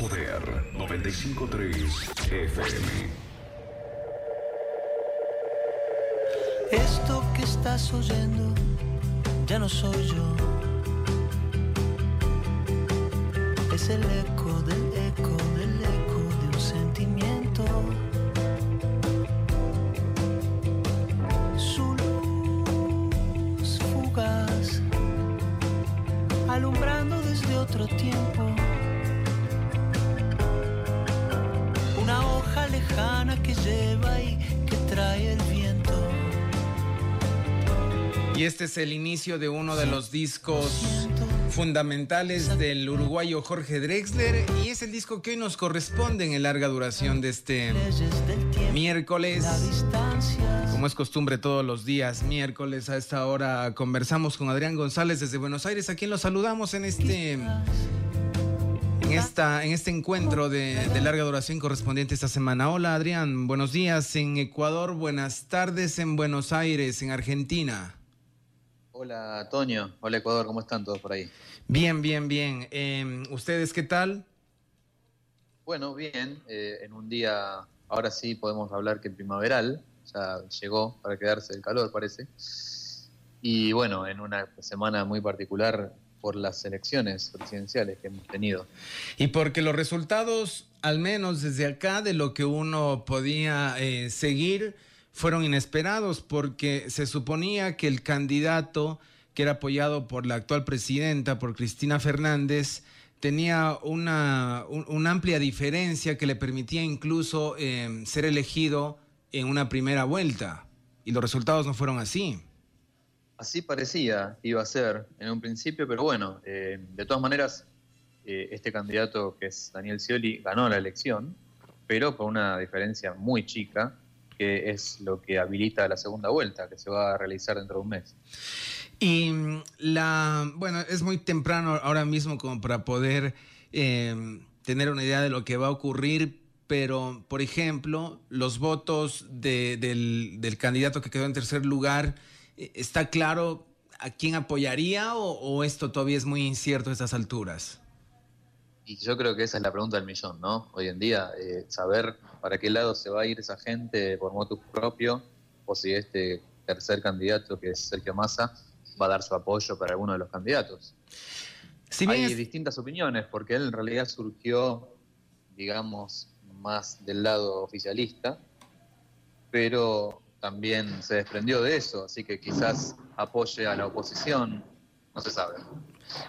Poder 953 FM. Esto que estás oyendo ya no soy yo. Es el eco del eco del eco de un sentimiento. Su luz fugaz, alumbrando desde otro tiempo. Lejana que lleva y que trae el viento. Y este es el inicio de uno de los discos fundamentales del uruguayo Jorge Drexler y es el disco que hoy nos corresponde en el larga duración de este miércoles. Como es costumbre todos los días, miércoles a esta hora conversamos con Adrián González desde Buenos Aires, a quien lo saludamos en este, en esta, en este encuentro de, de larga duración correspondiente esta semana. Hola Adrián, buenos días en Ecuador, buenas tardes en Buenos Aires, en Argentina. Hola, Toño. Hola, Ecuador. ¿Cómo están todos por ahí? Bien, bien, bien. Eh, ¿Ustedes qué tal? Bueno, bien. eh, en un día, ahora sí podemos hablar que primaveral. Ya llegó para quedarse el calor, parece. Y bueno, en una semana muy particular por las elecciones presidenciales que hemos tenido. Y porque los resultados, al menos desde acá, de lo que uno podía eh, seguir, fueron inesperados, porque se suponía que el candidato que era apoyado por la actual presidenta, por Cristina Fernández, tenía una, un- amplia diferencia que le permitía incluso eh, ser elegido en una primera vuelta. Y los resultados no fueron así. Así parecía iba a ser en un principio, pero bueno, eh, de todas maneras, eh, este candidato que es Daniel Scioli ganó la elección, pero con una diferencia muy chica, que es lo que habilita la segunda vuelta, que se va a realizar dentro de un mes. Y mm, la, bueno, es muy temprano ahora mismo como para poder eh, tener una idea de lo que va a ocurrir, pero, por ejemplo, los votos de- del, del candidato que quedó en tercer lugar, ¿está claro a quién apoyaría o, o esto todavía es muy incierto a estas alturas? Y yo creo que esa es la pregunta del millón, ¿no? Hoy en día, eh, saber para qué lado se va a ir esa gente por motus propio, o si este tercer candidato, que es Sergio Massa, va a dar su apoyo para alguno de los candidatos. Si Hay es- distintas opiniones, porque él en realidad surgió, digamos, más del lado oficialista, pero también se desprendió de eso, así que quizás apoye a la oposición, no se sabe.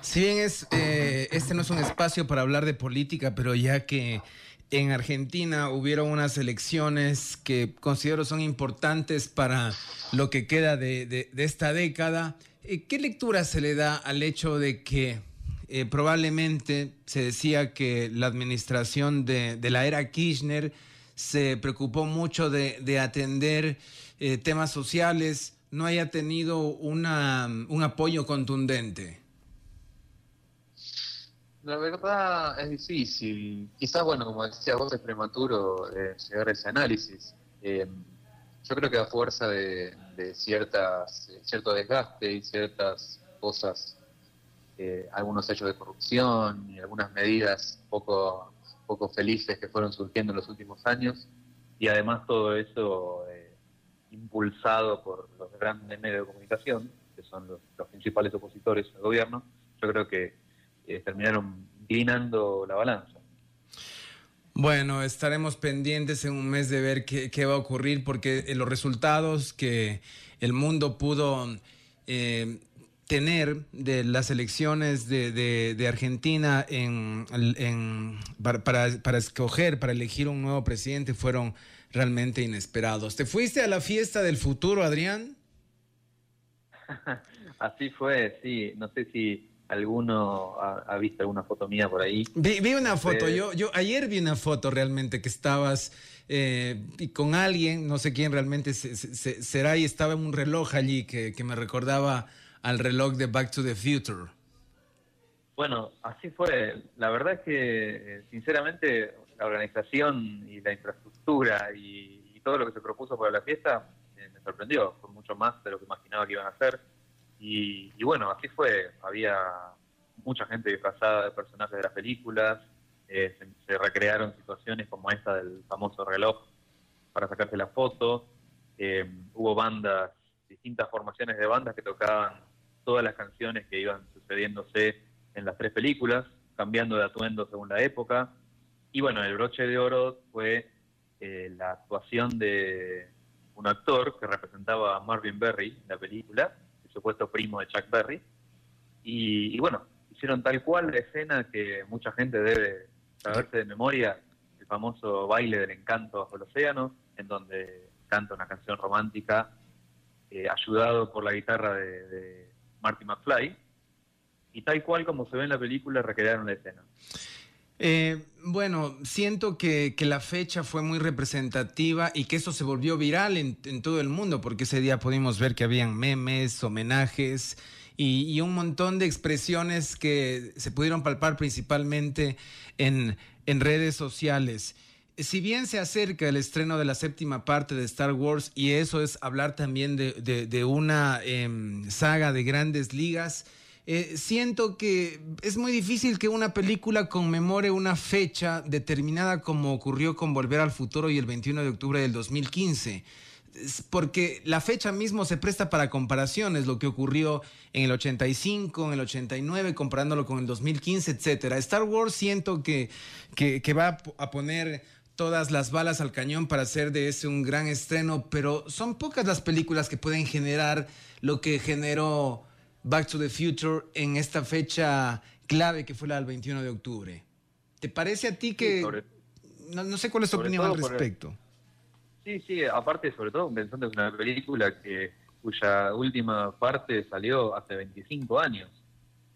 Si bien es, eh, este no es un espacio para hablar de política, pero ya que en Argentina hubieron unas elecciones que considero son importantes para lo que queda de, esta década, eh, ¿qué lectura se le da al hecho de que eh, probablemente se decía que la administración de, la era Kirchner se preocupó mucho de atender eh, temas sociales, no haya tenido una, un apoyo contundente? La verdad es difícil. Quizás, bueno, como decía vos, es prematuro eh, llegar a ese análisis. Eh, yo creo que a fuerza de, ciertas, cierto desgaste y ciertas cosas, algunos hechos de corrupción y algunas medidas poco, poco felices que fueron surgiendo en los últimos años, y además todo eso impulsado por los grandes medios de comunicación, que son los, principales opositores al gobierno, yo creo que eh, terminaron inclinando la balanza. Bueno, estaremos pendientes en un mes de ver qué, va a ocurrir porque eh, los resultados que el mundo pudo eh, tener de las elecciones de, Argentina en, en- para escoger, para elegir un nuevo presidente fueron realmente inesperados. ¿Te fuiste a la fiesta del futuro, Adrián? Así fue, sí. No sé si alguno ha, ha visto alguna foto mía por ahí. Vi, vi una foto, yo, yo ayer vi una foto realmente que estabas eh, con alguien, no sé quién realmente se- se- se- será, y estaba en un reloj allí que, que me recordaba al reloj de Back to the Future. Bueno, así fue. La verdad es que, eh, sinceramente, la organización y la infraestructura y, todo lo que se propuso para la fiesta eh, me sorprendió. Fue mucho más de lo que imaginaba que iban a hacer. Y, bueno, así fue. Había mucha gente disfrazada de personajes de las películas. eh, se, se recrearon situaciones como esta del famoso reloj para sacarse la foto, eh, hubo bandas, distintas formaciones de bandas que tocaban todas las canciones que iban sucediéndose en las tres películas, cambiando de atuendo según la época. Y bueno, el broche de oro fue eh, la actuación de un actor que representaba a Marvin Berry en la película, el supuesto primo de Chuck Berry. Y, bueno, hicieron tal cual la escena que mucha gente debe saberse de memoria, el famoso baile del encanto bajo el océano, en donde canta una canción romántica eh, ayudado por la guitarra de, de Marty McFly. Y tal cual como se ve en la película, recrearon la escena. Eh, bueno, siento que, la fecha fue muy representativa y que eso se volvió viral en, todo el mundo, porque ese día pudimos ver que habían memes, homenajes y, un montón de expresiones que se pudieron palpar principalmente en, redes sociales. Si bien se acerca el estreno de la séptima parte de Star Wars y eso es hablar también de, una eh, saga de grandes ligas, eh, siento que es muy difícil que una película conmemore una fecha determinada como ocurrió con Volver al Futuro y el 21 de octubre del 2015. Porque la fecha mismo se presta para comparaciones, lo que ocurrió en el 85, en el 89, comparándolo con el 2015, etcétera. Star Wars siento que, que, que va a poner todas las balas al cañón para hacer de ese un gran estreno, pero son pocas las películas que pueden generar lo que generó Back to the Future en esta fecha clave que fue la del 21 de octubre. ¿Te parece a ti que... Sí, sobre, no, no, sé cuál es tu opinión al respecto? El, sí, sí, aparte sobre todo pensando en una película que cuya última parte salió hace 25 años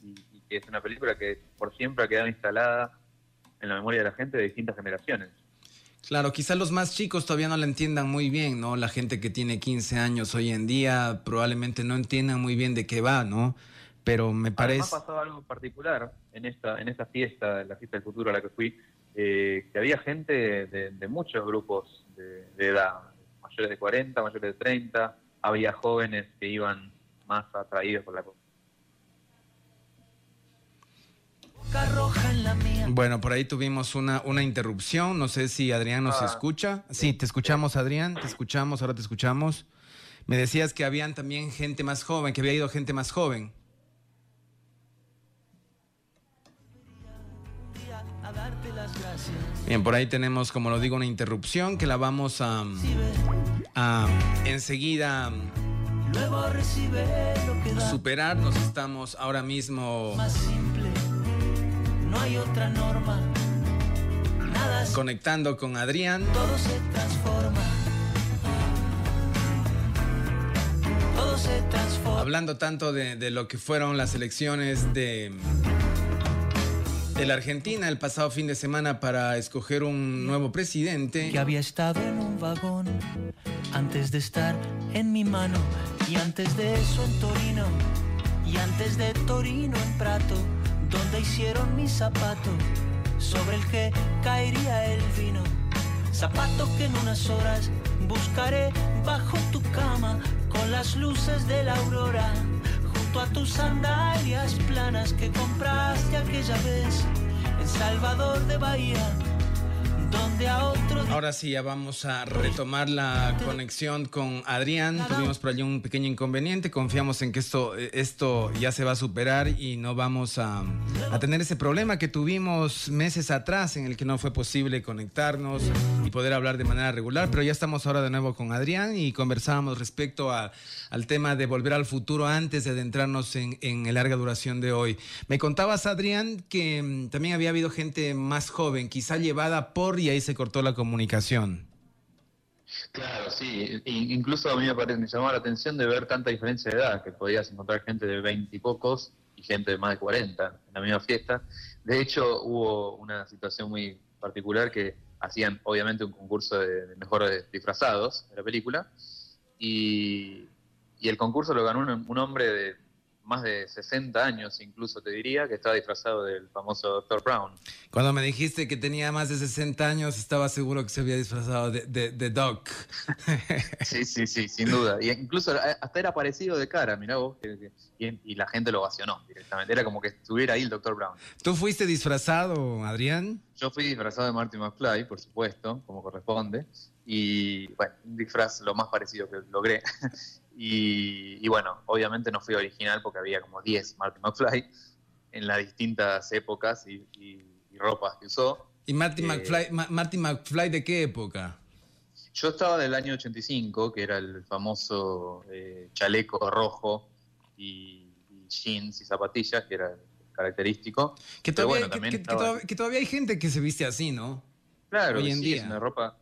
y, y que es una película que por siempre ha quedado instalada en la memoria de la gente de distintas generaciones. Claro, quizás los más chicos todavía no la entiendan muy bien, ¿no? La gente que tiene 15 años hoy en día probablemente no entiendan muy bien de qué va, ¿no? Pero me parece... Además pasó algo particular en esta, en esta fiesta, en la fiesta del futuro a la que fui, eh, que había gente de, de muchos grupos de, de, edad, mayores de 40, mayores de 30, había jóvenes que iban más atraídos por la cosa. Bueno, por ahí tuvimos una, una interrupción. No sé si Adrián nos ah, escucha. Sí, te escuchamos, Adrián. Te escuchamos, ahora te escuchamos. Me decías que habían también gente más joven, que había ido gente más joven. Bien, por ahí tenemos, como lo digo, una interrupción que la vamos a, a enseguida superar. Nos estamos ahora mismo no hay otra norma. Nada Conectando con Adrián. Todo se transforma. Todo se transforma. Hablando tanto de, de lo que fueron las elecciones de, de la Argentina el pasado fin de semana para escoger un nuevo presidente. Que había estado en un vagón antes de estar en mi mano y antes de eso en Torino y antes de Torino en Prato donde hicieron mi zapato, sobre el que caería el vino. Zapato que en unas horas buscaré bajo tu cama con las luces de la aurora, junto a tus sandalias planas que compraste aquella vez en Salvador de Bahía. Ahora sí, ya vamos a retomar la conexión con Adrián. Tuvimos por allí un pequeño inconveniente. Confiamos en que esto, esto ya se va a superar y no vamos a, a tener ese problema que tuvimos meses atrás en el que no fue posible conectarnos y poder hablar de manera regular. Pero ya estamos ahora de nuevo con Adrián y conversábamos respecto a, al tema de volver al futuro antes de adentrarnos en, en la larga duración de hoy. Me contabas, Adrián, que mm, también había habido gente más joven, quizá llevada por y ahí se cortó la comunicación. Claro, sí. Incluso a mí me, parece, me llamó la atención de ver tanta diferencia de edad, que podías encontrar gente de 20 y pocos y gente de más de 40 en la misma fiesta. De hecho, hubo una situación muy particular que hacían obviamente un concurso de, mejores disfrazados de la película y, el concurso lo ganó un hombre de más de 60 años, incluso te diría, que estaba disfrazado del famoso Dr. Brown. Cuando me dijiste que tenía más de 60 años, estaba seguro que se había disfrazado de, de, Doc. sí, sí, sí, sin duda. Y incluso hasta era parecido de cara, mirá vos, y, la gente lo ovacionó directamente. Era como que estuviera ahí el Dr. Brown. ¿Tú fuiste disfrazado, Adrián? Yo fui disfrazado de Marty McFly, por supuesto, como corresponde. Y bueno, un disfraz lo más parecido que logré. Y, bueno, obviamente no fui original porque había como 10 Marty McFly en las distintas épocas y, ropas que usó. ¿Y Marty, eh, McFly, McFly de qué época? Yo estaba del año 85, que era el famoso eh, chaleco rojo y, jeans y zapatillas, que era característico. Que todavía, que, todavía, hay gente que se viste así, ¿no? Claro, hoy en día. Es una ropa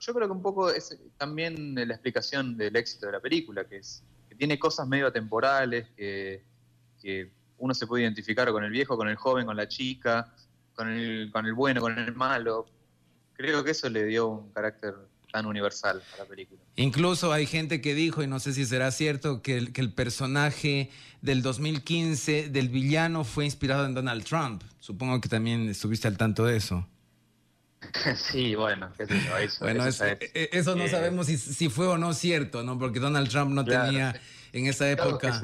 yo creo que un poco es también la explicación del éxito de la película, que es que tiene cosas medio atemporales, que, uno se puede identificar con el viejo, con el joven, con la chica, con el, con el bueno, con el malo. Creo que eso le dio un carácter tan universal a la película. Incluso hay gente que dijo, y no sé si será cierto, que el, que el personaje del 2015 del villano fue inspirado en Donald Trump. Supongo que también estuviste al tanto de eso. Sí, bueno, eso, bueno, eso, e, e, eso, no sabemos si, si, fue o no cierto, ¿no? Porque Donald Trump no tenía en esa época...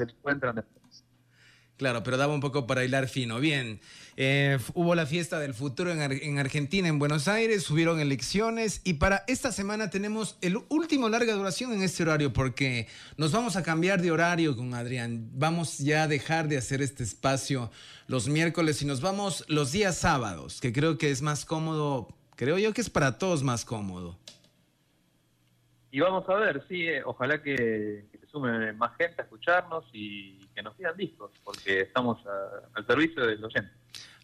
Claro, pero daba un poco para hilar fino. Bien, eh, hubo la fiesta del futuro en, en, Argentina, en Buenos Aires, subieron elecciones y para esta semana tenemos el último larga duración en este horario porque nos vamos a cambiar de horario con Adrián. Vamos ya a dejar de hacer este espacio los miércoles y nos vamos los días sábados, que creo que es más cómodo Creo yo que es para todos más cómodo. Y vamos a ver, sí, eh, ojalá que, se sume más gente a escucharnos y que nos pidan discos, porque estamos al servicio del oyente.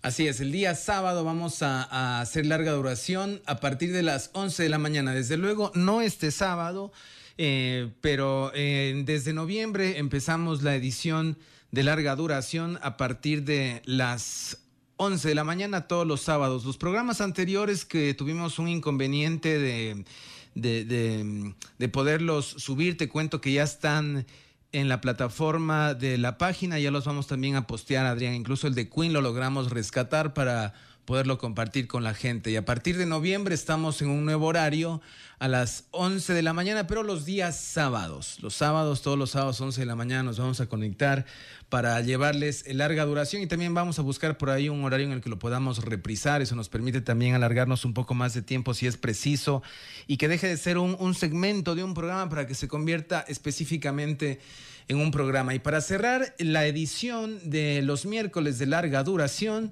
Así es, el día sábado vamos a, hacer larga duración a partir de las 11 de la mañana. Desde luego, no este sábado, eh, pero eh, desde noviembre empezamos la edición de larga duración a partir de las 11 de la mañana todos los sábados. Los programas anteriores que tuvimos un inconveniente de, de, poderlos subir, te cuento que ya están en la plataforma de la página, ya los vamos también a postear, Adrián. Incluso el de Queen lo logramos rescatar para poderlo compartir con la gente. Y a partir de noviembre estamos en un nuevo horario a las 11 de la mañana, pero los días sábados. Los sábados, todos los sábados, 11 de la mañana, nos vamos a conectar para llevarles larga duración y también vamos a buscar por ahí un horario en el que lo podamos reprisar. Eso nos permite también alargarnos un poco más de tiempo si es preciso y que deje de ser un, un segmento de un programa para que se convierta específicamente en un programa. Y para cerrar la edición de los miércoles de larga duración,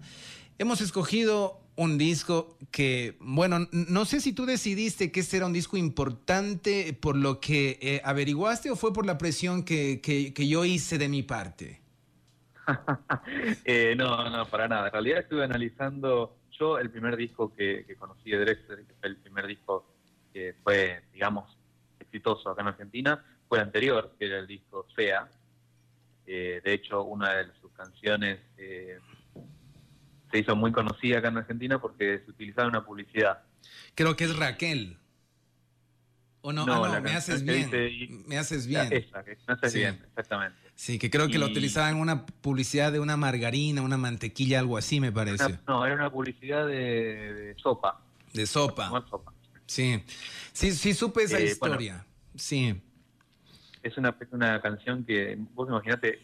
hemos escogido un disco que, bueno, no sé si tú decidiste que este era un disco importante por lo que eh, averiguaste o fue por la presión que, que, yo hice de mi parte. Eh, no, no, para nada. En realidad estuve analizando yo el primer disco que, conocí de Drexler, que fue el primer disco que fue, digamos, exitoso acá en Argentina, fue el anterior, que era el disco Fea. Eh, de hecho, una de sus canciones se hizo muy conocida acá en Argentina porque se utilizaba una publicidad. Creo que es Raquel. ¿O no? no, ah, me haces bien. me haces bien. Esa, que me haces bien, exactamente. Sí, que creo que lo utilizaban en una publicidad de una margarina, una mantequilla, algo así, me parece. no, era una publicidad de, sopa. De sopa. Sí. Sí, sí, supe esa eh, historia. sí. Es una, una canción que, vos imaginate,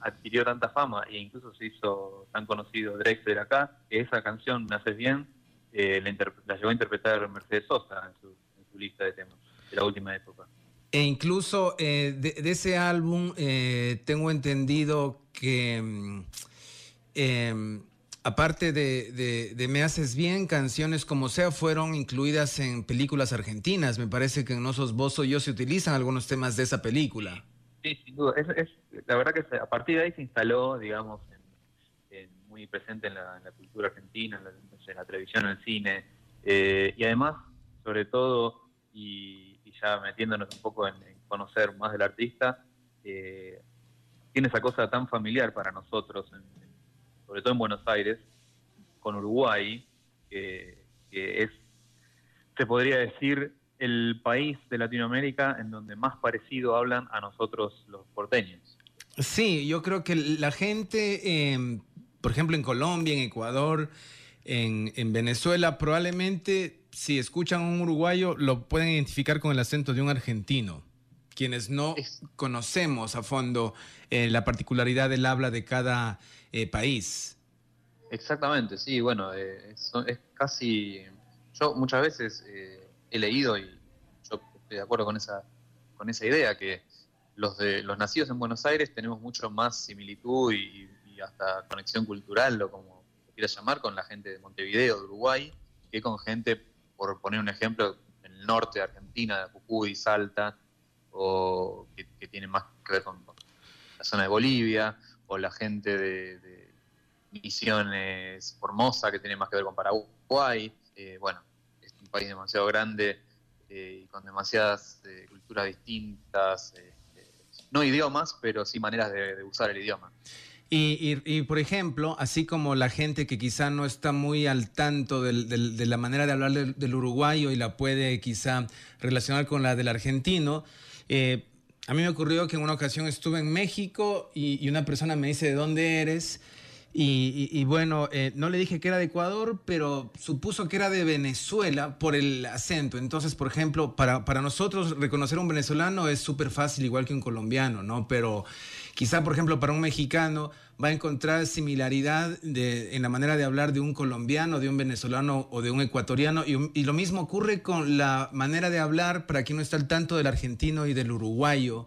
adquirió tanta fama e incluso se hizo tan conocido Drexler acá, que esa canción, Me haces bien, eh, la, llegó a interpretar Mercedes Sosa en su, lista de temas de la última época. E incluso eh, de, ese álbum eh, tengo entendido que mm, em, aparte de, de, Me Haces Bien, canciones como sea fueron incluidas en películas argentinas. Me parece que en Osos Bozo yo se utilizan algunos temas de esa película. Sí, sin duda. Es, la verdad que a partir de ahí se instaló, digamos, muy presente en la, cultura argentina, en la, televisión, en el cine. Eh, y además, sobre todo, y, ya metiéndonos un poco en, conocer más del artista, eh, tiene esa cosa tan familiar para nosotros, sobre todo en Buenos Aires, con Uruguay, que es, se podría decir, el país de Latinoamérica en donde más parecido hablan a nosotros los porteños. Sí, yo creo que la gente, em, por ejemplo, en Colombia, en Ecuador, en, en, Venezuela, probablemente si escuchan a un uruguayo lo pueden identificar con el acento de un argentino. Quienes no conocemos a fondo eh, la particularidad del habla de cada eh, país. Exactamente, sí, bueno, eh, es, es, casi. Yo muchas veces he leído y yo estoy de acuerdo con esa, con esa idea que los de los nacidos en Buenos Aires tenemos mucho más similitud y, hasta conexión cultural, o como quieras llamar, con la gente de Montevideo, de Uruguay, que con gente, por poner un ejemplo, en el norte de Argentina, de Jujuy, Salta, o que, que tienen más que ver con, la zona de Bolivia, o la gente de, Misiones Formosa, que tiene más que ver con Paraguay. Eh, bueno, un país demasiado grande eh, y con demasiadas eh, culturas distintas no idiomas, pero sí maneras de, usar el idioma. Y, por ejemplo, así como la gente que quizá no está muy al tanto de la manera de hablar del, uruguayo y la puede quizá relacionar con la del argentino, eh, a mí me ocurrió que en una ocasión estuve en México y, y una persona me dice, ¿de dónde eres? Y, bueno, eh, no le dije que era de Ecuador, pero supuso que era de Venezuela por el acento. Entonces, por ejemplo, para, para nosotros reconocer a un venezolano es súper fácil, igual que un colombiano, ¿no? Pero quizá, por ejemplo, para un mexicano va a encontrar similaridad de, en la manera de hablar de un colombiano, de un venezolano o de un ecuatoriano. Y, lo mismo ocurre con la manera de hablar para quien no está al tanto del argentino y del uruguayo,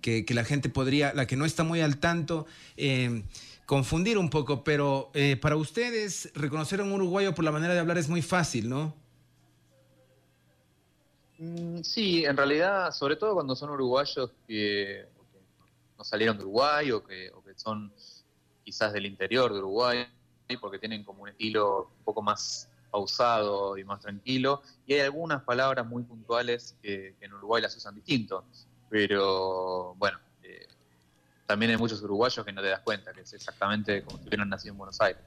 que, que la gente podría, la que no está muy al tanto. Eh, confundir un poco, pero eh, para ustedes reconocer a un uruguayo por la manera de hablar es muy fácil, ¿no? Mm, sí, en realidad, sobre todo cuando son uruguayos que, no salieron de Uruguay o que, son quizás del interior de Uruguay, porque tienen como un estilo un poco más pausado y más tranquilo, y hay algunas palabras muy puntuales que, que en Uruguay las usan distinto, pero bueno, también hay muchos uruguayos que no te das cuenta, que es exactamente como si hubieran nacido en Buenos Aires.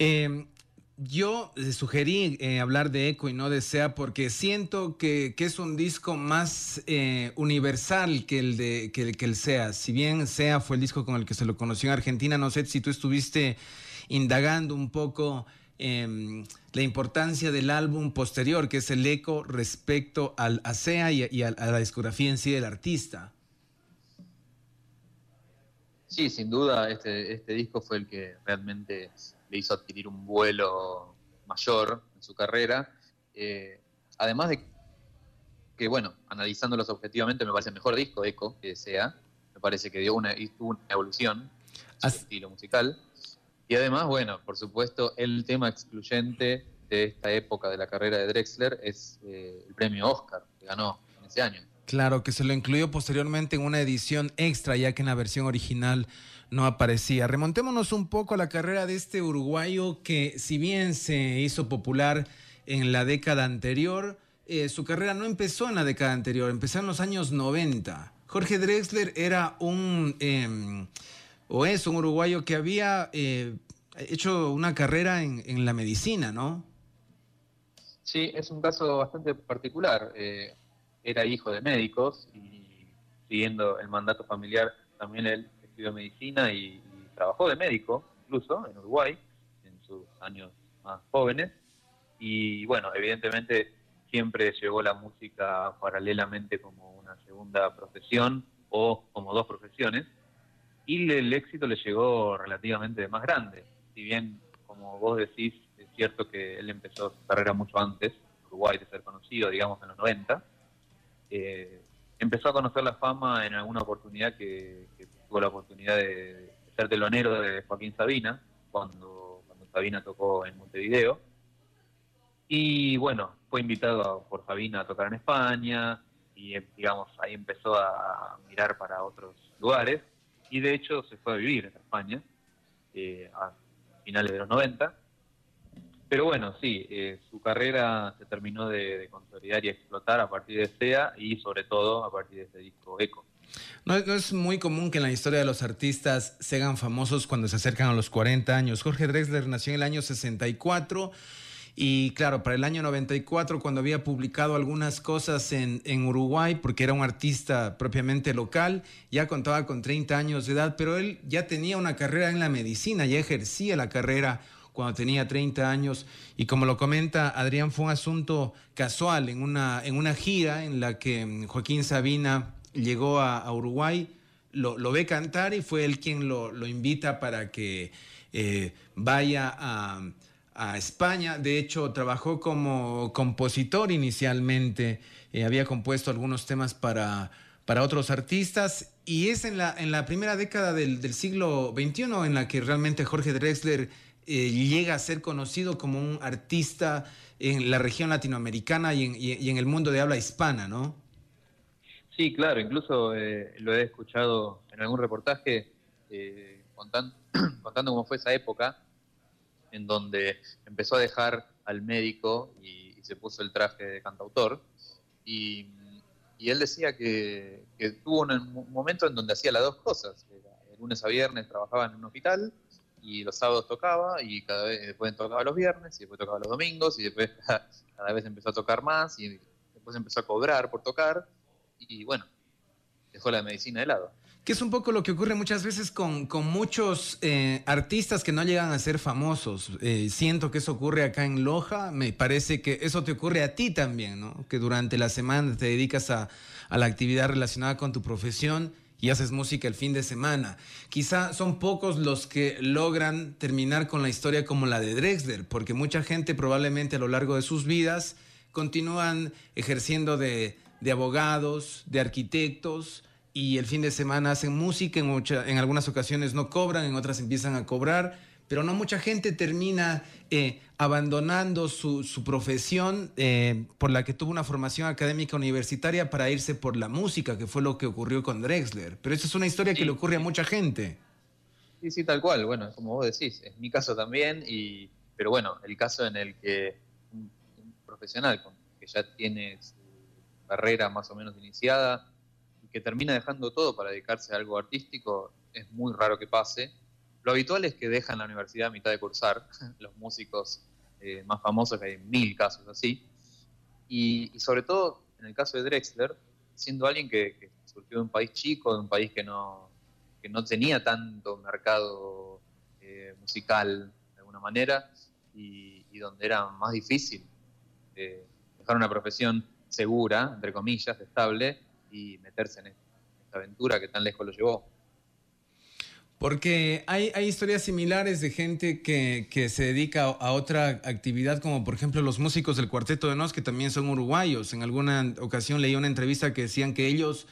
Em, yo sugerí eh, hablar de Eco y no de SEA porque siento que, es un disco más eh, universal que el, de, que, que el SEA. Si bien SEA fue el disco con el que se lo conoció en Argentina, no sé si tú estuviste indagando un poco em, la importancia del álbum posterior, que es el Eco, respecto al, a SEA y, a la discografía en sí del artista. Sí, sin duda, este, este disco fue el que realmente le hizo adquirir un vuelo mayor en su carrera. Eh, además de que, bueno, analizándolos objetivamente, me parece el mejor disco Eco que sea. Me parece que dio una, tuvo una evolución en su estilo musical. Y además, bueno, por supuesto, el tema excluyente de esta época de la carrera de Drexler es eh, el premio Oscar que ganó en ese año. Claro, que se lo incluyó posteriormente en una edición extra, ya que en la versión original no aparecía. Remontémonos un poco a la carrera de este uruguayo que, si bien se hizo popular en la década anterior, eh, su carrera no empezó en la década anterior, empezó en los años 90. Jorge Drexler era un, em, o es un uruguayo que había eh, hecho una carrera en, la medicina, ¿no? Sí, es un caso bastante particular. Era hijo de médicos y siguiendo el mandato familiar también él estudió medicina y, trabajó de médico incluso en Uruguay en sus años más jóvenes y bueno, evidentemente siempre llegó la música paralelamente como una segunda profesión o como dos profesiones y el éxito le llegó relativamente más grande. Si bien, como vos decís, es cierto que él empezó su carrera mucho antes, Uruguay de ser conocido, digamos, en los 90, eh, empezó a conocer la fama en alguna oportunidad que, tuvo la oportunidad de, ser telonero de Joaquín Sabina, cuando, Sabina tocó en Montevideo. Y bueno, fue invitado por Sabina a tocar en España y digamos ahí empezó a mirar para otros lugares y de hecho se fue a vivir en España eh, a finales de los 90 pero bueno, sí, eh, su carrera se terminó de, consolidar y explotar a partir de SEA y sobre todo a partir de este disco Eco. No, es muy común que en la historia de los artistas se hagan famosos cuando se acercan a los 40 años. Jorge Drexler nació en el año 64 Y claro, para el año 94, cuando había publicado algunas cosas en, en, Uruguay, porque era un artista propiamente local, ya contaba con 30 años de edad, pero él ya tenía una carrera en la medicina, ya ejercía la carrera cuando tenía 30 años. Y como lo comenta Adrián, fue un asunto casual en una, en una gira en la que mm, Joaquín Sabina llegó a, Uruguay, lo, lo, ve cantar y fue él quien lo, lo invita para que eh, vaya a a España. De hecho, trabajó como compositor inicialmente. Eh, había compuesto algunos temas para, para otros artistas. Y es en la, en la primera década del, del siglo XXI en la que realmente Jorge Drexler eh, llega a ser conocido como un artista en la región latinoamericana y en, el mundo de habla hispana, ¿no? Sí, claro. Incluso eh, lo he escuchado en algún reportaje contando, contando cómo fue esa época en donde empezó a dejar al médico y, se puso el traje de cantautor. Y, él decía que, tuvo un, momento en donde hacía las dos cosas. El lunes a viernes trabajaba en un hospital y los sábados tocaba y cada vez después tocaba los viernes y después tocaba los domingos y después cada vez empezó a tocar más y después empezó a cobrar por tocar y bueno, dejó la medicina de lado que es un poco lo que ocurre muchas veces con, muchos eh, artistas que no llegan a ser famosos. Eh, siento que eso ocurre acá en Loja, me parece que eso te ocurre a ti también, ¿no? Que durante la semana te dedicas a, la actividad relacionada con tu profesión y haces música el fin de semana. Quizá son pocos los que logran terminar con la historia como la de Drexler, porque mucha gente probablemente a lo largo de sus vidas continúan ejerciendo de, de abogados, de arquitectos, y el fin de semana hacen música, en, en algunas ocasiones no cobran, en otras empiezan a cobrar, pero no mucha gente termina eh, abandonando su, profesión eh, por la que tuvo una formación académica universitaria para irse por la música, que fue lo que ocurrió con Drexler. Pero eso es una historia que le ocurre a mucha gente. Sí, sí, tal cual. Bueno, como vos decís, es mi caso también, y, pero bueno, el caso en el que un profesional que ya tiene su carrera más o menos iniciada, que termina dejando todo para dedicarse a algo artístico, es muy raro que pase. Lo habitual es que dejan la universidad a mitad de cursar, los músicos eh, más famosos, hay mil casos así. Y, sobre todo, en el caso de Drexler, siendo alguien que, surgió de un país chico, de un país que no, que no tenía tanto mercado eh, musical de alguna manera, y, donde era más difícil eh, dejar una profesión segura, entre comillas, estable, y meterse en esta aventura que tan lejos lo llevó. Porque hay, hay historias similares de gente que, que, se dedica a otra actividad, como por ejemplo los músicos del Cuarteto de Nos, que también son uruguayos. En alguna ocasión leí una entrevista que decían que ellos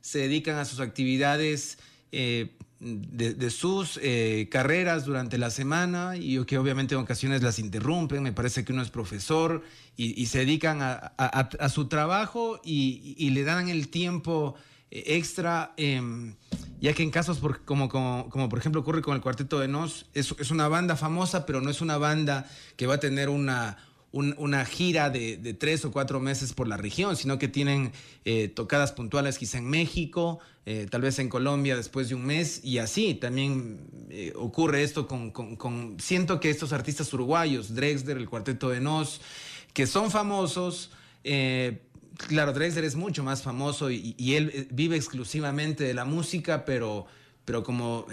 se dedican a sus actividades eh, de, sus eh, carreras durante la semana y que obviamente en ocasiones las interrumpen. Me parece que uno es profesor y, se dedican a, su trabajo y, le dan el tiempo extra, em, ya que en casos como, como, como, por ejemplo ocurre con el Cuarteto de Nos, es, es una banda famosa, pero no es una banda que va a tener una una gira de, tres o cuatro meses por la región, sino que tienen eh, tocadas puntuales quizá en México, eh, tal vez en Colombia después de un mes y así. También eh, ocurre esto con, con, Siento que estos artistas uruguayos, Drexler, el Cuarteto de Nos, que son famosos, claro, Drexler es mucho más famoso y, él vive exclusivamente de la música, pero, pero como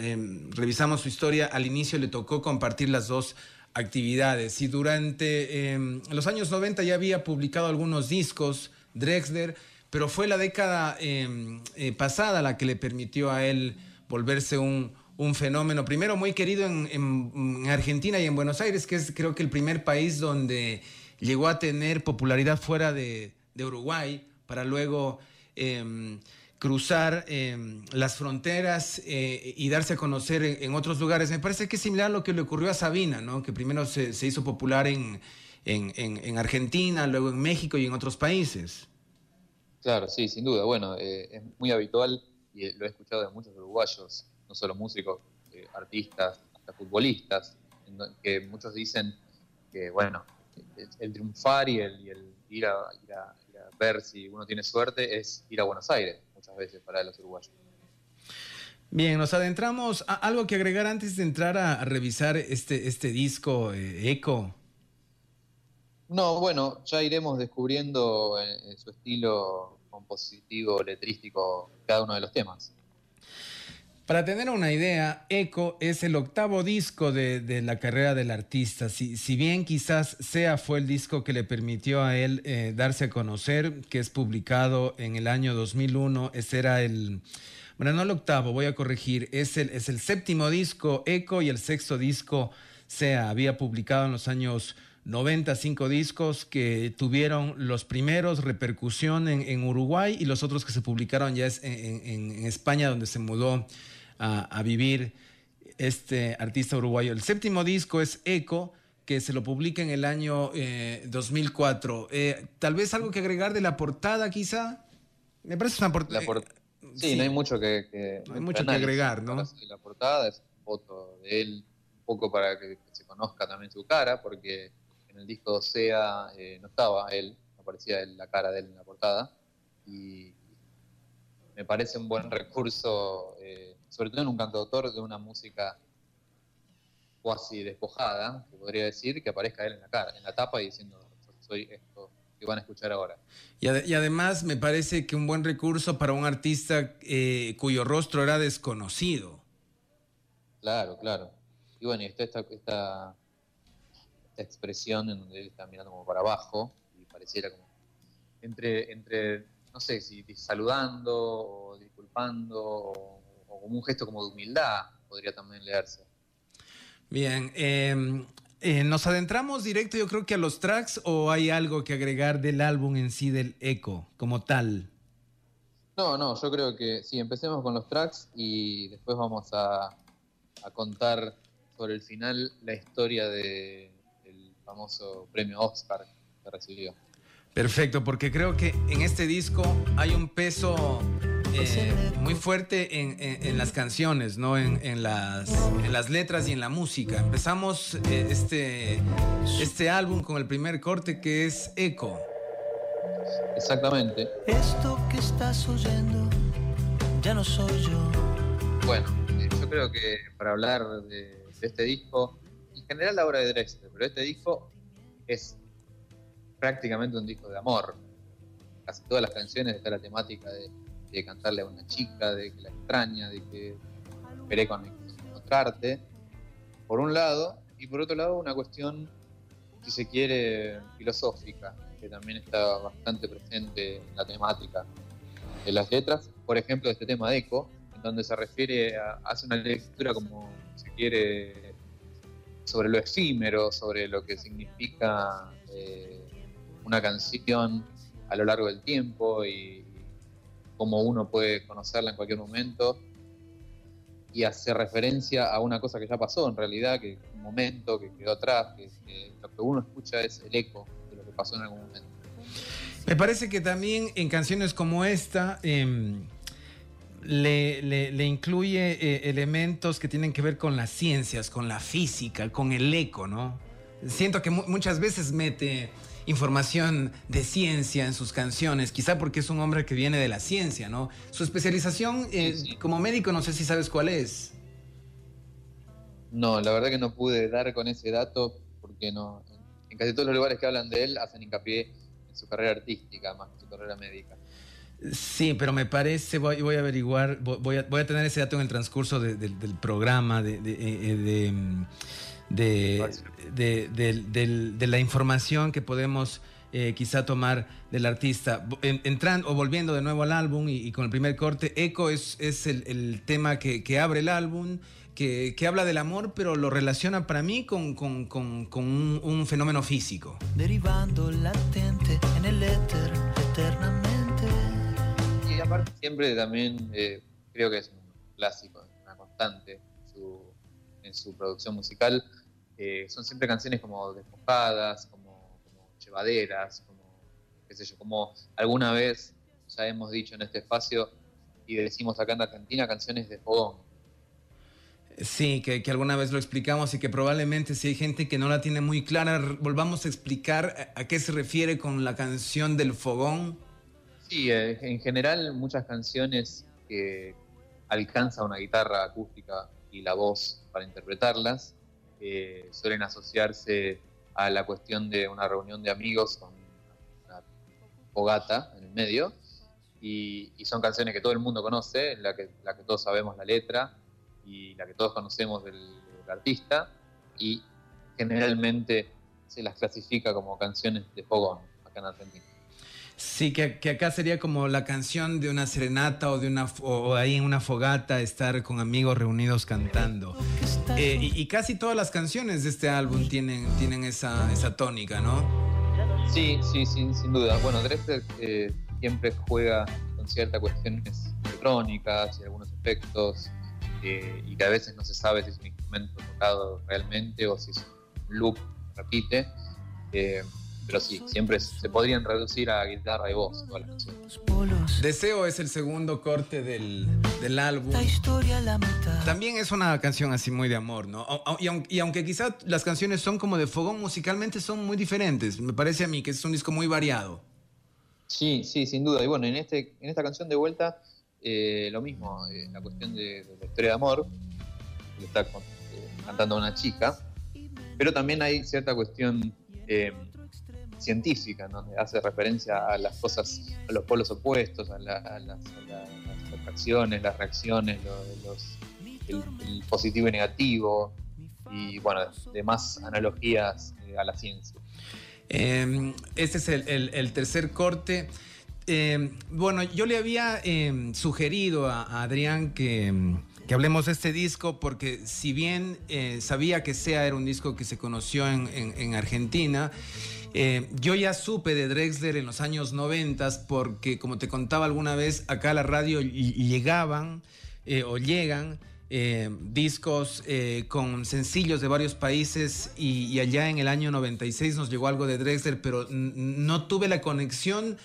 revisamos su historia, al inicio le tocó compartir las dos actividades. Y durante em, los años 90 ya había publicado algunos discos, Drexler, pero fue la década em, eh, pasada la que le permitió a él volverse un, fenómeno, primero muy querido en, Argentina y en Buenos Aires, que es creo que el primer país donde llegó a tener popularidad fuera de, de Uruguay, para luego em, cruzar em, las fronteras eh, y darse a conocer en, otros lugares. Me parece que es similar a lo que le ocurrió a Sabina, ¿no? que primero se, hizo popular en, en, Argentina, luego en México y en otros países. Claro, sí, sin duda. Bueno, eh, es muy habitual y lo he escuchado de muchos uruguayos, no solo músicos, eh, artistas, hasta futbolistas, que muchos dicen que, bueno, el, triunfar y el, ir, a, ir a ver si uno tiene suerte es ir a Buenos Aires veces para los uruguayos. Bien, nos adentramos. ¿Algo que agregar antes de entrar a, revisar este, este disco, eh, Eco? No, bueno, ya iremos descubriendo eh, su estilo compositivo, letrístico, cada uno de los temas. Para tener una idea, Echo es el octavo disco de, la carrera del artista. Si, si, bien quizás sea fue el disco que le permitió a él eh, darse a conocer, que es publicado en el año 2001, ese era el, bueno, no el octavo, voy a corregir, es el, es el séptimo disco Echo y el sexto disco Sea. Había publicado en los años 95 discos que tuvieron los primeros repercusión en, Uruguay y los otros que se publicaron ya en, España, donde se mudó a, vivir este artista uruguayo. El séptimo disco es Eco, que se lo publica en el año 2004. Eh, eh, Tal vez algo que agregar de la portada, quizá. Me parece una portada. Sí, no hay mucho que, hay mucho que agregar, ¿no? La portada es foto de él, un poco para que se conozca también su cara, porque en el disco Sea eh, no estaba él, no aparecía la cara de él en la portada. Y me parece un buen recurso, eh, sobre todo en un cantautor de una música cuasi despojada, que podría decir, que aparezca él en la cara, en la tapa y diciendo soy esto que van a escuchar ahora. Y, además me parece que un buen recurso para un artista eh, cuyo rostro era desconocido. Claro, claro. Y bueno, y está esta, esta expresión en donde él está mirando como para abajo y pareciera como entre, entre no sé, si saludando o disculpando o, como un gesto como de humildad podría también leerse. Bien, em, eh, ¿nos adentramos directo yo creo que a los tracks o hay algo que agregar del álbum en sí, del eco, como tal? No, no, yo creo que sí, empecemos con los tracks y después vamos a, a contar sobre el final la historia de, famoso premio Oscar que recibió. Perfecto, porque creo que en este disco hay un peso eh, muy fuerte en, las canciones, ¿no? En, las, en las letras y en la música. Empezamos eh, este, este álbum con el primer corte que es Eco. Exactamente. Esto que estás oyendo ya no soy yo. Bueno, eh, yo creo que para hablar de este disco en general la obra de Drexler, pero este disco es prácticamente un disco de amor. Casi todas las canciones está la temática de, cantarle a una chica, de que la extraña, de que esperé con encontrarte, por un lado, y por otro lado una cuestión, si se quiere, filosófica, que también está bastante presente en la temática de las letras, por ejemplo, este tema de Eco, en donde se refiere a, hace una lectura como, se quiere, sobre lo efímero, sobre lo que significa eh, una canción a lo largo del tiempo y cómo uno puede conocerla en cualquier momento y hace referencia a una cosa que ya pasó en realidad, que un momento que quedó atrás, que, lo que uno escucha es el eco de lo que pasó en algún momento. Me parece que también en canciones como esta, em, le, incluye eh, elementos que tienen que ver con las ciencias, con la física, con el eco, ¿no? Siento que muchas veces mete información de ciencia en sus canciones, quizá porque es un hombre que viene de la ciencia, ¿no? Su especialización eh, como médico, no sé si sabes cuál es. No, la verdad que no pude dar con ese dato porque no, en casi todos los lugares que hablan de él hacen hincapié en su carrera artística más que su carrera médica. Sí, pero me parece, voy, voy a averiguar, voy a, voy a, tener ese dato en el transcurso del programa, de, de, de, la información que podemos eh, quizá tomar del artista. entrando o volviendo de nuevo al álbum y, con el primer corte, Eco es, es el, tema que, que, abre el álbum. Que, que, habla del amor, pero lo relaciona para mí con, con, con, con un, un, fenómeno físico. Derivando latente en el éter eternamente aparte siempre también eh, creo que es un clásico, una constante en su, producción musical. Eh, son siempre canciones como despojadas, como, llevaderas, como, qué sé yo, como alguna vez ya hemos dicho en este espacio y decimos acá en Argentina canciones de fogón. Sí, que, alguna vez lo explicamos y que probablemente si hay gente que no la tiene muy clara, volvamos a explicar a qué se refiere con la canción del fogón. Sí, eh, en general muchas canciones que alcanza una guitarra acústica y la voz para interpretarlas suelen asociarse a la cuestión de una reunión de amigos con una fogata en el medio. Y, son canciones que todo el mundo conoce, la que, que todos sabemos la letra y la que todos conocemos del, del artista. Y generalmente se las clasifica como canciones de fogón acá en Argentina. Sí, que, acá sería como la canción de una serenata o de una o ahí en una fogata, estar con amigos reunidos cantando. Eh, y, casi todas las canciones de este álbum tienen, tienen esa, esa tónica, ¿no? Sí, sí, sí, sin duda. Bueno, Dresser eh, siempre juega con ciertas cuestiones electrónicas y algunos efectos, eh, y que a veces no se sabe si es un instrumento tocado realmente o si es un loop, repite. Pero sí, siempre se podrían reducir a guitarra y voz todas las canciones. Deseo es el segundo corte del, del álbum. También es una canción así muy de amor, ¿no? Y, y aunque quizás las canciones son como de fogón, musicalmente son muy diferentes. Me parece a mí que es un disco muy variado. Sí, sí, sin duda. Y bueno, en, este, en esta canción de vuelta, eh, lo mismo, eh, la cuestión de, la historia de amor, que está eh, cantando a una chica, pero también hay cierta cuestión científica, donde hace referencia a las cosas, a los polos opuestos, a, las, atracciones, las reacciones, el, positivo y negativo, y bueno, demás analogías eh, a la ciencia. Em, este es el, tercer corte. Em, bueno, yo le había em, sugerido a, Adrián que, hablemos de este disco porque si bien eh, sabía que SEA era un disco que se conoció en, en Argentina, eh, yo ya supe de Drexler en los años 90 porque, como te contaba alguna vez, acá a la radio llegaban eh, o llegan discos con sencillos de varios países y, allá en el año 96 nos llegó algo de Drexler, pero no tuve la conexión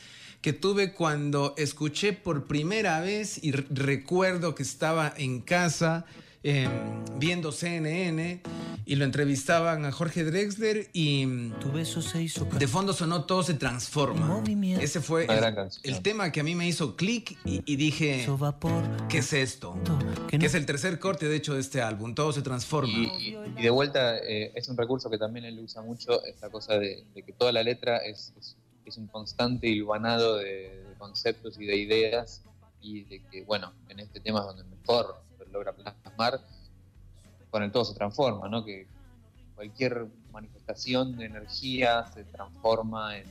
que tuve cuando escuché por primera vez y recuerdo que estaba en casa Em, viendo CNN y lo entrevistaban a Jorge Drexler y de fondo sonó Todo se transforma. Ese fue el, tema que a mí me hizo clic y, dije, ¿qué es esto? Que es el tercer corte de hecho de este álbum, Todo se transforma. Y, de vuelta eh, es un recurso que también él usa mucho, esta cosa de, que toda la letra es, es, un constante hilvanado de, de conceptos y de ideas y de que, bueno, en este tema es donde mejor logra plasmar, con el todo se transforma, ¿no? Que cualquier manifestación de energía se transforma en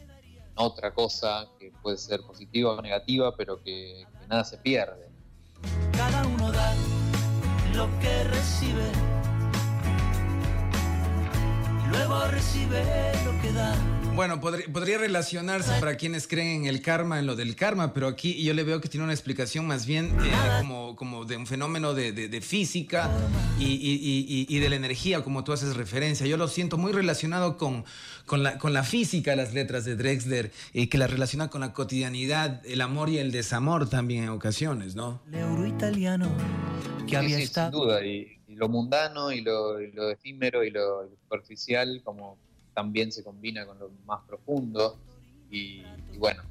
otra cosa que puede ser positiva o negativa, pero que, que nada se pierde. Cada uno da lo que recibe, luego recibe lo que da. Bueno, podría, relacionarse para quienes creen en el karma, en lo del karma, pero aquí yo le veo que tiene una explicación más bien eh, como, como de un fenómeno de, física y, de la energía, como tú haces referencia. Yo lo siento muy relacionado con, con, la, con la física, las letras de Drexler, y que la relaciona con la cotidianidad, el amor y el desamor también en ocasiones, ¿no? El italiano que había estado... Sin duda, y, lo mundano y lo, efímero y lo superficial como también se combina con lo más profundo y, bueno,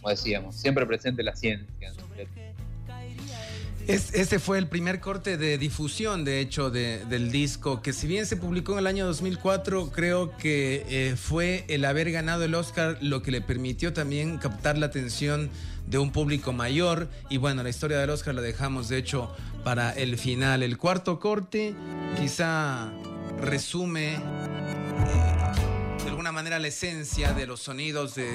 como decíamos, siempre presente la ciencia. Este fue el primer corte de difusión, de hecho, del disco, que si bien se publicó en el año 2004, creo que eh, fue el haber ganado el Oscar lo que le permitió también captar la atención de un público mayor. Y bueno, la historia del Oscar la dejamos, de hecho, para el final. El cuarto corte quizá resume de alguna manera la esencia de los sonidos de,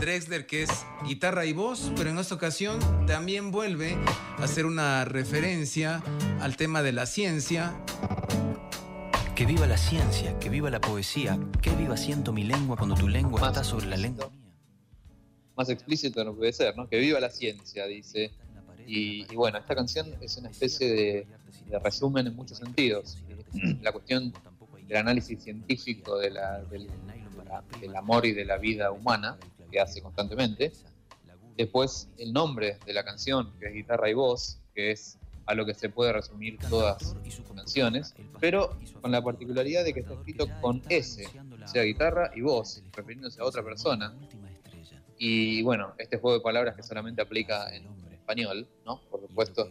Drexler, que es guitarra y voz, pero en esta ocasión también vuelve a hacer una referencia al tema de la ciencia. Que viva la ciencia, que viva la poesía, que viva siento mi lengua cuando tu lengua está sobre la lengua mía. Más explícito no puede ser, ¿no? Que viva la ciencia, dice. Y, bueno, esta canción es una especie de, de resumen en muchos sentidos. La cuestión el análisis científico de del, amor y de la vida humana, que hace constantemente. Después el nombre de la canción, que es Guitarra y Voz, que es a lo que se puede resumir todas sus canciones, pero con la particularidad de que está escrito con S, o sea, guitarra y voz, refiriéndose a otra persona. Y bueno, este juego de palabras que solamente aplica en español, ¿no? Por supuesto,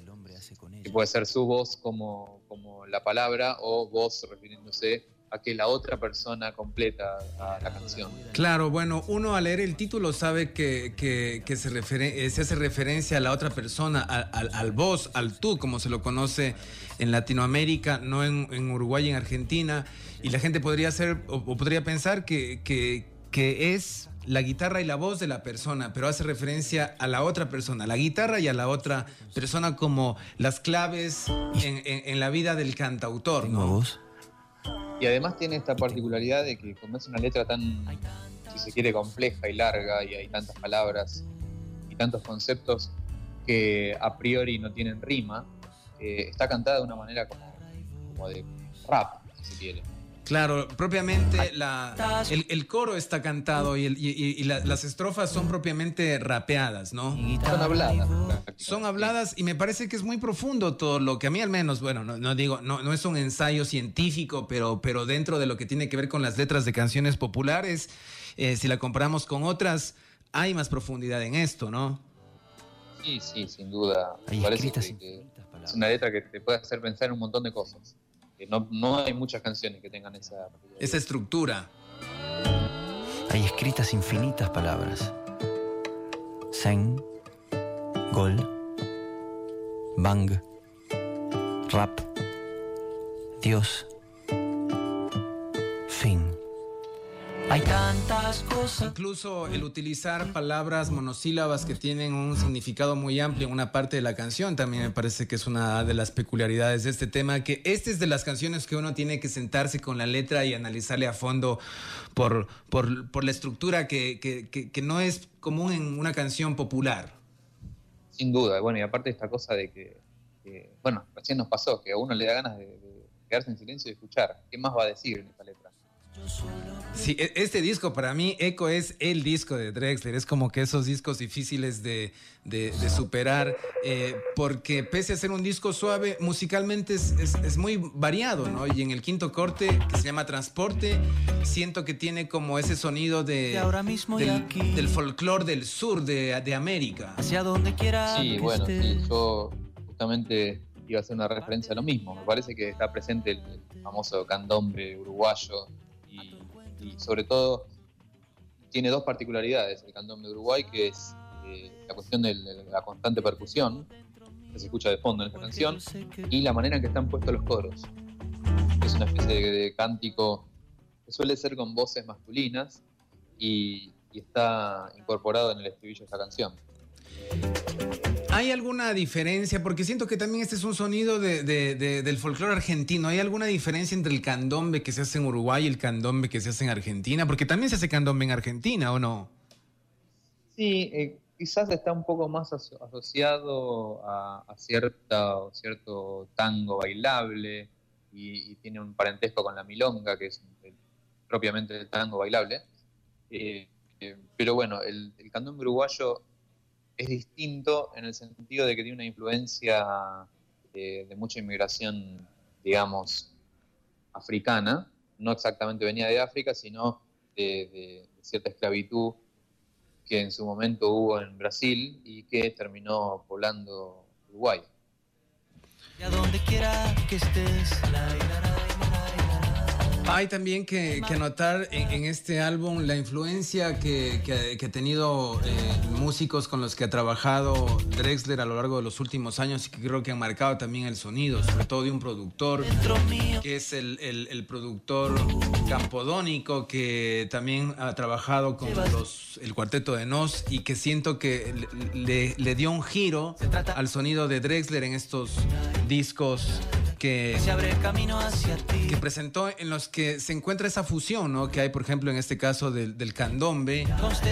que puede ser su voz como, como la palabra o voz refiriéndose a que la otra persona completa a la canción. Claro, bueno, uno al leer el título sabe que, que, se, eh, se, hace referencia a la otra persona, al, al, vos, al tú, como se lo conoce en Latinoamérica, no en, en Uruguay y en Argentina. Y la gente podría hacer o, podría pensar que, que, que es la guitarra y la voz de la persona, pero hace referencia a la otra persona, la guitarra y a la otra persona como las claves en, en, la vida del cantautor, ¿no? Voz? Y además tiene esta particularidad de que como es una letra tan, si se quiere, compleja y larga y hay tantas palabras y tantos conceptos que a priori no tienen rima, eh, está cantada de una manera como, como de rap, si se quiere. Claro, propiamente la, el, coro está cantado y, las estrofas son propiamente rapeadas, ¿no? Son habladas. Son habladas y me parece que es muy profundo todo lo que a mí al menos, bueno, no, digo, no, no es un ensayo científico, pero, pero dentro de lo que tiene que ver con las letras de canciones populares, eh, si la comparamos con otras, hay más profundidad en esto, ¿no? Sí, sí, sin duda. parece que es una letra que te puede hacer pensar en un montón de cosas no, hay muchas canciones que tengan esa... Esa estructura. Hay escritas infinitas palabras. Zen, gol, bang, rap, Dios, Hay tantas cosas. Incluso el utilizar palabras monosílabas que tienen un significado muy amplio en una parte de la canción también me parece que es una de las peculiaridades de este tema, que este es de las canciones que uno tiene que sentarse con la letra y analizarle a fondo por, por, la estructura que, no es común en una canción popular. Sin duda, bueno, y aparte esta cosa de que, bueno, recién nos pasó, que a uno le da ganas de, de quedarse en silencio y escuchar. ¿Qué más va a decir en esta letra? Sí, e, este disco para mí, Echo es el disco de Drexler, es como que esos discos difíciles de, superar, eh, porque pese a ser un disco suave, musicalmente es, muy variado, ¿no? Y en el quinto corte, que se llama Transporte, siento que tiene como ese sonido de, ahora mismo del, del folclore del sur de, América. Hacia donde quiera. Sí, bueno, sí, yo justamente iba a hacer una referencia a lo mismo, me parece que está presente el famoso candombe uruguayo y sobre todo tiene dos particularidades el cantón de Uruguay, que es eh, la cuestión de la constante percusión, que se escucha de fondo en esta canción, y la manera en que están puestos los coros. Es una especie de, cántico que suele ser con voces masculinas y, y está incorporado en el estribillo de esta canción. ¿Hay alguna diferencia? Porque siento que también este es un sonido del folclore argentino. ¿Hay alguna diferencia entre el candombe que se hace en Uruguay y el candombe que se hace en Argentina? Porque también se hace candombe en Argentina, ¿o no? Sí, eh, quizás está un poco más asociado a, cierto tango bailable y, tiene un parentesco con la milonga, que es propiamente el tango bailable. Eh, eh, pero bueno, el candombe uruguayo es distinto en el sentido de que tiene una influencia eh, de mucha inmigración, digamos, africana, no exactamente venía de África, sino de, cierta esclavitud que en su momento hubo en Brasil y que terminó poblando Uruguay. a donde quiera que estés, hay también que, que anotar en, este álbum la influencia que, que, ha tenido eh, músicos con los que ha trabajado Drexler a lo largo de los últimos años y que creo que han marcado también el sonido, sobre todo de un productor que es el, el, productor campodónico que también ha trabajado con los, el cuarteto de Nos y que siento que le, le dio un giro al sonido de Drexler en estos discos que, se abre camino hacia ti. que presentó en los que se encuentra esa fusión, ¿no? Que hay, por ejemplo, en este caso del, candombe,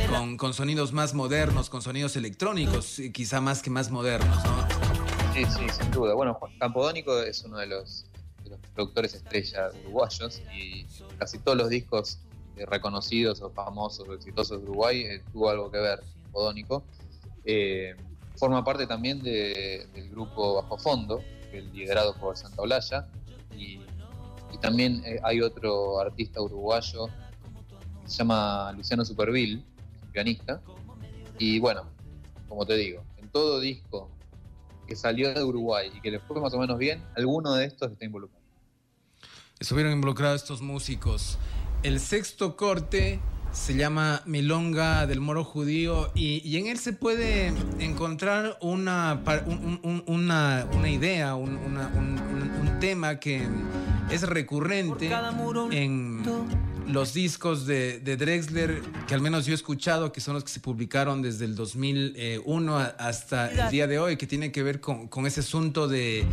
con, con, sonidos más modernos, con sonidos electrónicos, quizá más que más modernos, ¿no? Sí, sí, sin duda. Bueno, Juan Campodónico es uno de los, productores estrella uruguayos y casi todos los discos reconocidos o famosos o exitosos de Uruguay eh, tuvo algo que ver Campodónico. Eh, forma parte también del grupo Bajo Fondo, liderado por Santa Olalla. Y, también eh, hay otro artista uruguayo que se llama Luciano Superville, pianista. Y bueno, como te digo, en todo disco que salió de Uruguay y que le fue más o menos bien, alguno de estos está involucrado. estuvieron involucrados estos músicos. El sexto corte se llama Milonga del Moro Judío y, en él se puede encontrar una, una, una, idea, un, un tema que es recurrente en los discos de, Drexler, que al menos yo he escuchado, que son los que se publicaron desde el 2001 hasta el día de hoy, que tiene que ver con, ese asunto de,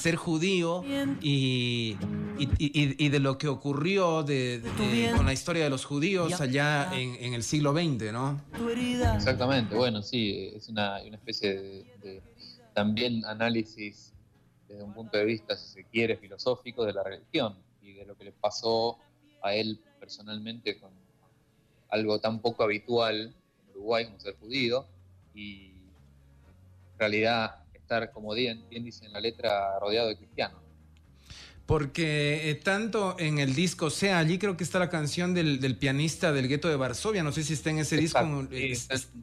ser judío y, y, de lo que ocurrió de, con la historia de los judíos allá en, el siglo XX, ¿no? Exactamente, bueno, sí, es una, especie de también análisis desde un punto de vista, si se quiere, filosófico de la religión y de lo que le pasó a él personalmente con algo tan poco habitual en Uruguay como ser judío y en realidad estar, como bien, bien dice en la letra, rodeado de cristianos. Porque eh, tanto en el disco sea, allí creo que está la canción del, pianista del gueto de Varsovia, no sé si está en ese disco,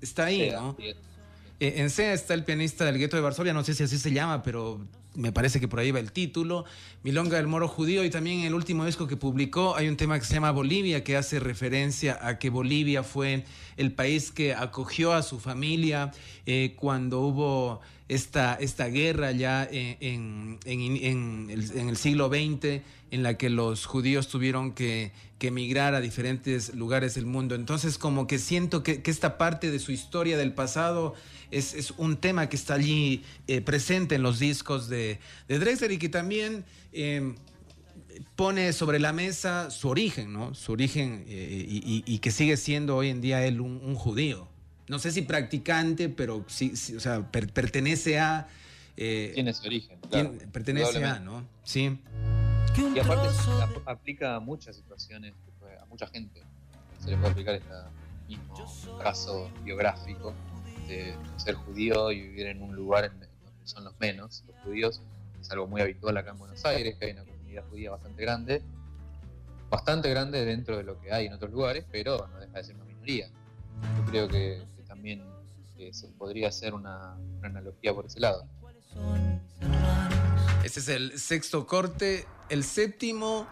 está, ahí, ¿no? Eh, en SEA está el pianista del gueto de Varsovia, no sé si así se llama, pero me parece que por ahí va el título, Milonga del Moro Judío, y también en el último disco que publicó hay un tema que se llama Bolivia, que hace referencia a que Bolivia fue el país que acogió a su familia eh, cuando hubo esta, esta guerra ya en, en, el, siglo XX, en la que los judíos tuvieron que, emigrar a diferentes lugares del mundo. Entonces como que siento que, esta parte de su historia del pasado es, un tema que está allí eh, presente en los discos de, de Drexler y que también em, pone sobre la mesa su origen, ¿no? Su origen eh, y, que sigue siendo hoy en día él un, judío. No sé si practicante, pero sí, o sea, pertenece a... Eh, tiene ese origen. pertenece a, ¿no? Sí. Y aparte aplica a muchas situaciones, a mucha gente. Se le puede aplicar este mismo caso biográfico ser judío y vivir en un lugar en donde son los menos, los judíos, es algo muy habitual acá en Buenos Aires, que hay una comunidad judía bastante grande, bastante grande dentro de lo que hay en otros lugares, pero no deja de ser una minoría. Yo creo que, también se podría hacer una, analogía por ese lado. Este es el sexto corte. El séptimo,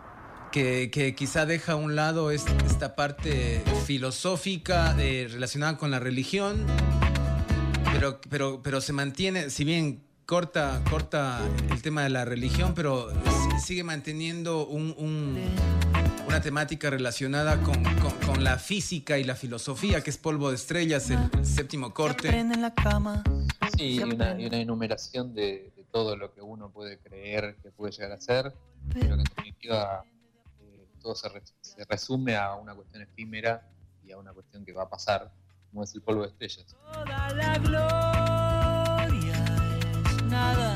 que, quizá deja a un lado esta parte filosófica relacionada con la religión, pero, pero, pero se mantiene, si bien corta, corta el tema de la religión, pero sigue manteniendo una temática relacionada con, la física y la filosofía, que es Polvo de Estrellas, el, séptimo corte. Sí, y una, enumeración de, todo lo que uno puede creer que puede llegar a ser, pero que en definitiva eh, todo se, se resume a una cuestión efímera y a una cuestión que va a pasar como es el polvo de estrellas. Toda la gloria es nada.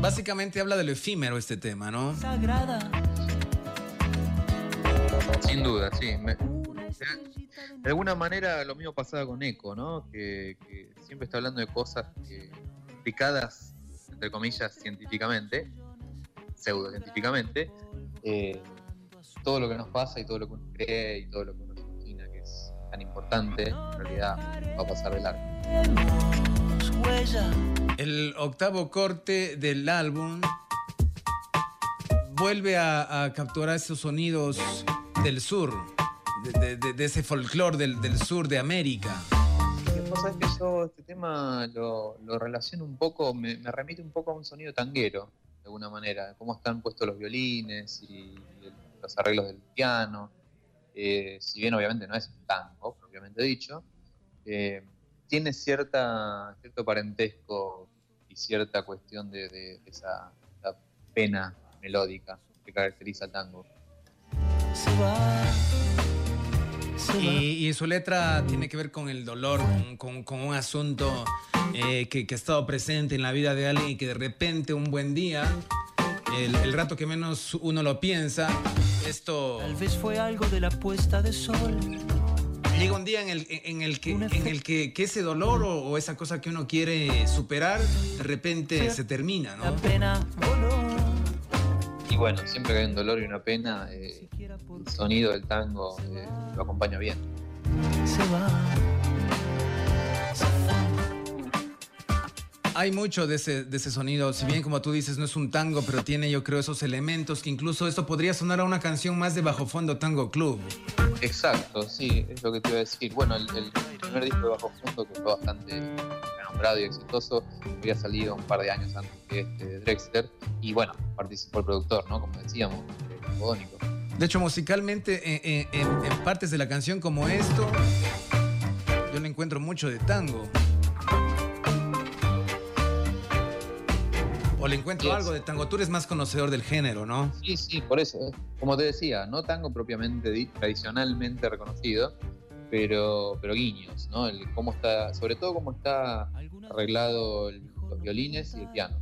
Básicamente habla de lo efímero este tema, ¿no? Sagrada. Sin duda, sí. de alguna manera lo mismo pasaba con Eco, ¿no? Que, siempre está hablando de cosas que, explicadas, entre comillas, científicamente, pseudocientíficamente, eh, todo lo que nos pasa y todo lo que uno cree y todo lo que uno tan importante, en realidad va a pasar de largo. El octavo corte del álbum vuelve a, capturar esos sonidos del sur, de, ese folclore del, sur de América. Lo que que yo este tema lo, relaciono un poco, me, remite un poco a un sonido tanguero, de alguna manera, cómo están puestos los violines y los arreglos del piano. Eh, si bien obviamente no es un tango, propiamente dicho, eh, tiene cierta, cierto parentesco y cierta cuestión de, esa, pena melódica que caracteriza al tango. Y, su letra tiene que ver con el dolor, con, un asunto eh, que, que, ha estado presente en la vida de alguien y que de repente un buen día el, rato que menos uno lo piensa, esto... Tal vez fue algo de la puesta de sol. Llega un día en el, en el, que, en el que, ese dolor o, esa cosa que uno quiere superar, de repente se termina, ¿no? La pena Y bueno, siempre que hay un dolor y una pena, eh, el sonido del tango eh, lo acompaña bien. Se va. Hay mucho de ese, de ese sonido, si bien como tú dices no es un tango, pero tiene yo creo esos elementos que incluso esto podría sonar a una canción más de Bajo Fondo Tango Club. Exacto, sí, es lo que te iba a decir. Bueno, el, el primer disco de Bajo Fondo que fue bastante renombrado y exitoso, había salido un par de años antes que este de Drexler y bueno, participó el productor, ¿no? Como decíamos, Bodónico. De hecho, musicalmente, en, en- en partes de la canción como esto, yo le encuentro mucho de tango. O le encuentro Yes. algo de tango. Tú eres más conocedor del género, ¿no? Sí, sí, por eso. eh. Como te decía, no tango propiamente di- tradicionalmente reconocido, pero, pero guiños, ¿no? El, cómo está, sobre todo cómo está arreglado el- los violines y el piano.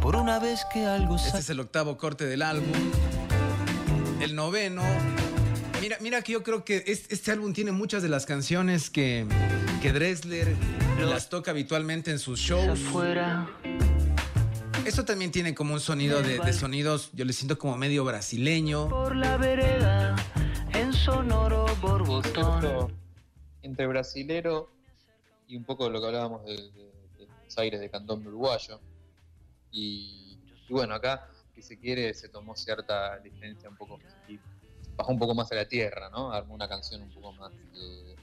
Por una vez que algo Este es el octavo corte del álbum. El noveno. Mira, mira que yo creo que es- este álbum tiene muchas de las canciones que, que Dressler las toca habitualmente en sus shows. afuera. Esto también tiene como un sonido de, de sonidos, yo le siento como medio brasileño. Por la vereda, sonoro borbotón. Entre brasilero y un poco de lo que hablábamos de, de- de los aires de cantón uruguayo. Y, y bueno, acá, que se quiere, se tomó cierta licencia un poco y bajó un poco más a la tierra, ¿no? Armó una canción un poco más eh,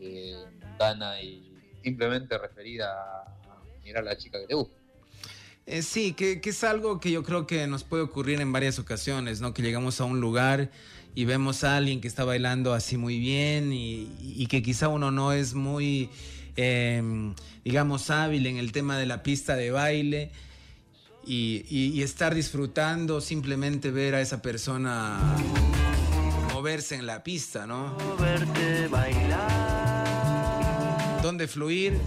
eh, mundana y simplemente referida a, a mirar a la chica que te gusta. Eh, sí, que, que es algo que yo creo que nos puede ocurrir en varias ocasiones, ¿no? Que llegamos a un lugar y vemos a alguien que está bailando así muy bien y, y que quizá uno no es muy, eh, digamos, hábil en el tema de la pista de baile y, y- y estar disfrutando, simplemente ver a esa persona moverse en la pista, ¿no? Verte bailar. Dónde fluir,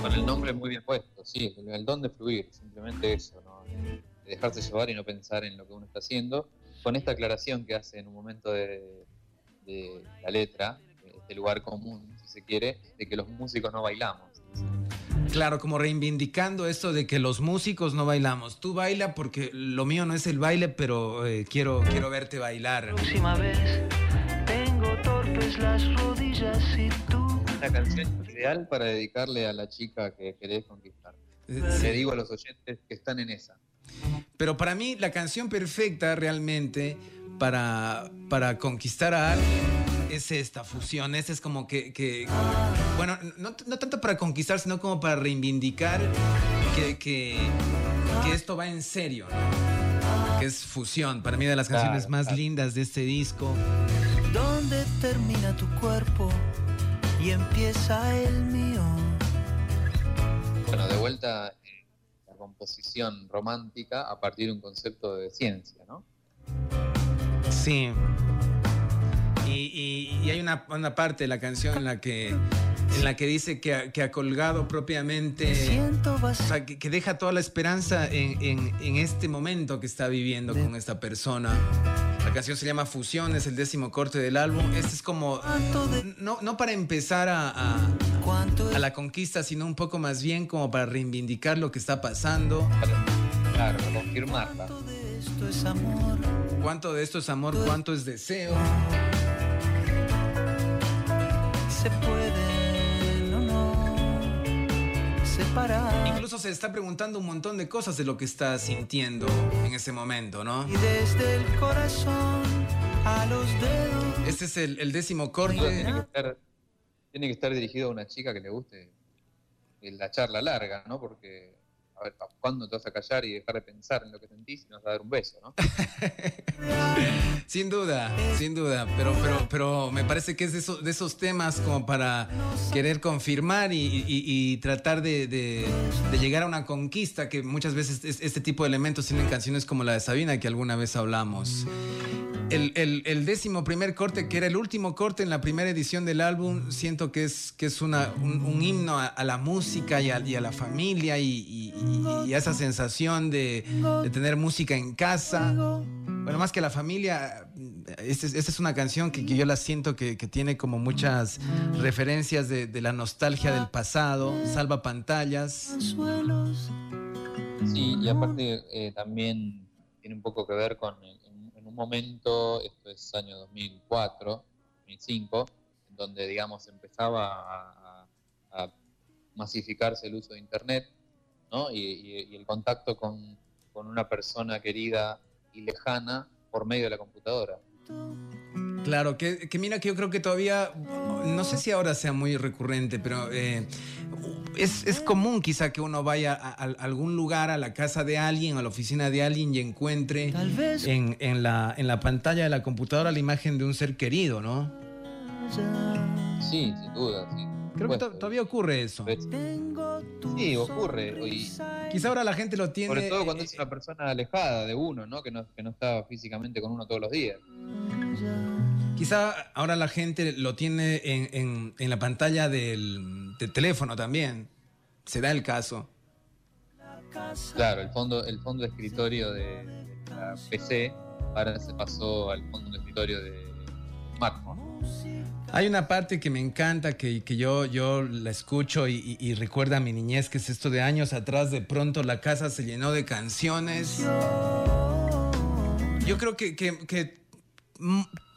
Con el nombre muy bien puesto, sí, el, el don de fluir, simplemente eso, ¿no? De dejarse llevar y no pensar en lo que uno está haciendo, con esta aclaración que hace en un momento de, de la letra, este lugar común, si se quiere, de que los músicos no bailamos. Claro, como reivindicando esto de que los músicos no bailamos. Tú baila porque lo mío no es el baile, pero eh, quiero, quiero verte bailar. Próxima vez, tengo torpes las rodillas y tú. Una canción ideal para dedicarle a la chica que querés conquistar. Eh, Le sí. digo a los oyentes que están en esa. Pero para mí la canción perfecta realmente para, para conquistar a alguien es esta fusión. Esta es como que, que- bueno, no, no tanto para conquistar, sino como para reivindicar que, que, que esto va en serio, ¿no? Que es fusión. Para mí de las canciones más lindas de este disco. ¿Dónde termina tu cuerpo y empieza el mío? Bueno, de vuelta composición romántica a partir de un concepto de ciencia, ¿no? Sí. Y, y- y hay una, una parte de la canción en la que, en la que dice que ha, que ha colgado propiamente, Me siento o sea, que, que deja toda la esperanza en, en- en este momento que está viviendo con esta persona. La canción se llama Fusión, es el décimo corte del álbum. Este es como, ¿Cuánto de no, no para empezar a, a- la conquista, sino un poco más bien como para reivindicar lo que está pasando. Claro, confirmarla. cuánto de esto es amor? Cuánto de esto es amor, cuánto es deseo. Se no separar. Incluso se está preguntando un montón de cosas de lo que está sintiendo en ese momento, ¿no? Y desde el corazón a los dedos. Este es el, el décimo corte. tiene que estar tiene que estar dirigido a una chica que le guste la charla larga, ¿no? Porque, a ver, ¿cuándo te vas a callar y dejar de pensar en lo que sentís y nos vas a dar un beso, ¿no? Sin duda, sin duda. Pero, pero, pero me parece que es de esos, temas como para querer confirmar y, tratar de, llegar a una conquista que muchas veces es- este tipo de elementos tienen canciones como la de Sabina que alguna vez hablamos. El, décimo primer corte, que era el último corte en la primera edición del álbum, siento que es, que es un, himno a, la música y a, la familia y- y- esa sensación de, de tener música en casa. Bueno, más que la familia, esta es, esta es una canción que, que yo la siento que, que tiene como muchas referencias de, de la nostalgia del pasado, salva pantallas. Sí, y aparte eh, también tiene un poco que ver con, en, en un momento, esto es año 2004, 2005, en donde, digamos, empezaba a- a masificarse el uso de Internet ¿no? y, el contacto con, con una persona querida y lejana por medio de la computadora. Claro, que, mira que yo creo que todavía, no sé si ahora sea muy recurrente, pero eh, es, común quizá que uno vaya a, algún lugar, a la casa de alguien, a la oficina de alguien y encuentre en, la, en la pantalla de la computadora la imagen de un ser querido, ¿no? Sí, sin duda, sí. Creo que todavía ocurre eso. Sí, ocurre. Quizá ahora la gente lo tiene. Sobre todo cuando es una persona alejada de uno, ¿no? Que no, que no está físicamente con uno todos los días. Quizá ahora la gente lo tiene en, la pantalla del, teléfono también. Se da el caso. Claro, el fondo, el fondo de escritorio de, la PC ahora se pasó al fondo de escritorio de smartphone. Hay una parte que me encanta, que, yo, yo la escucho y, recuerda a mi niñez, que es esto de años atrás, de pronto la casa se llenó de canciones. Yo creo que, que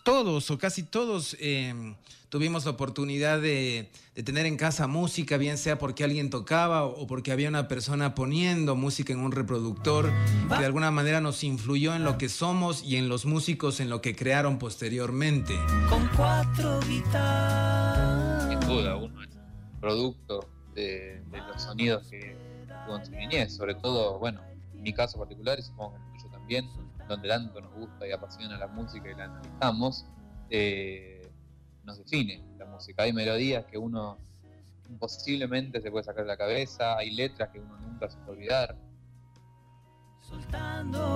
todos o casi todos em, tuvimos la oportunidad de, tener en casa música, bien sea porque alguien tocaba o porque había una persona poniendo música en un reproductor que de alguna manera nos influyó en lo que somos y en los músicos en lo que crearon posteriormente. Con cuatro guitarras. Sin duda, uno es producto de, los sonidos que tuvo en su niñez, sobre todo, bueno, en mi caso particular y supongo que en el tuyo también donde tanto nos gusta y apasiona la música y la analizamos, eh, nos define la música. Hay melodías que uno imposiblemente se puede sacar de la cabeza, hay letras que uno nunca se puede olvidar. Soltando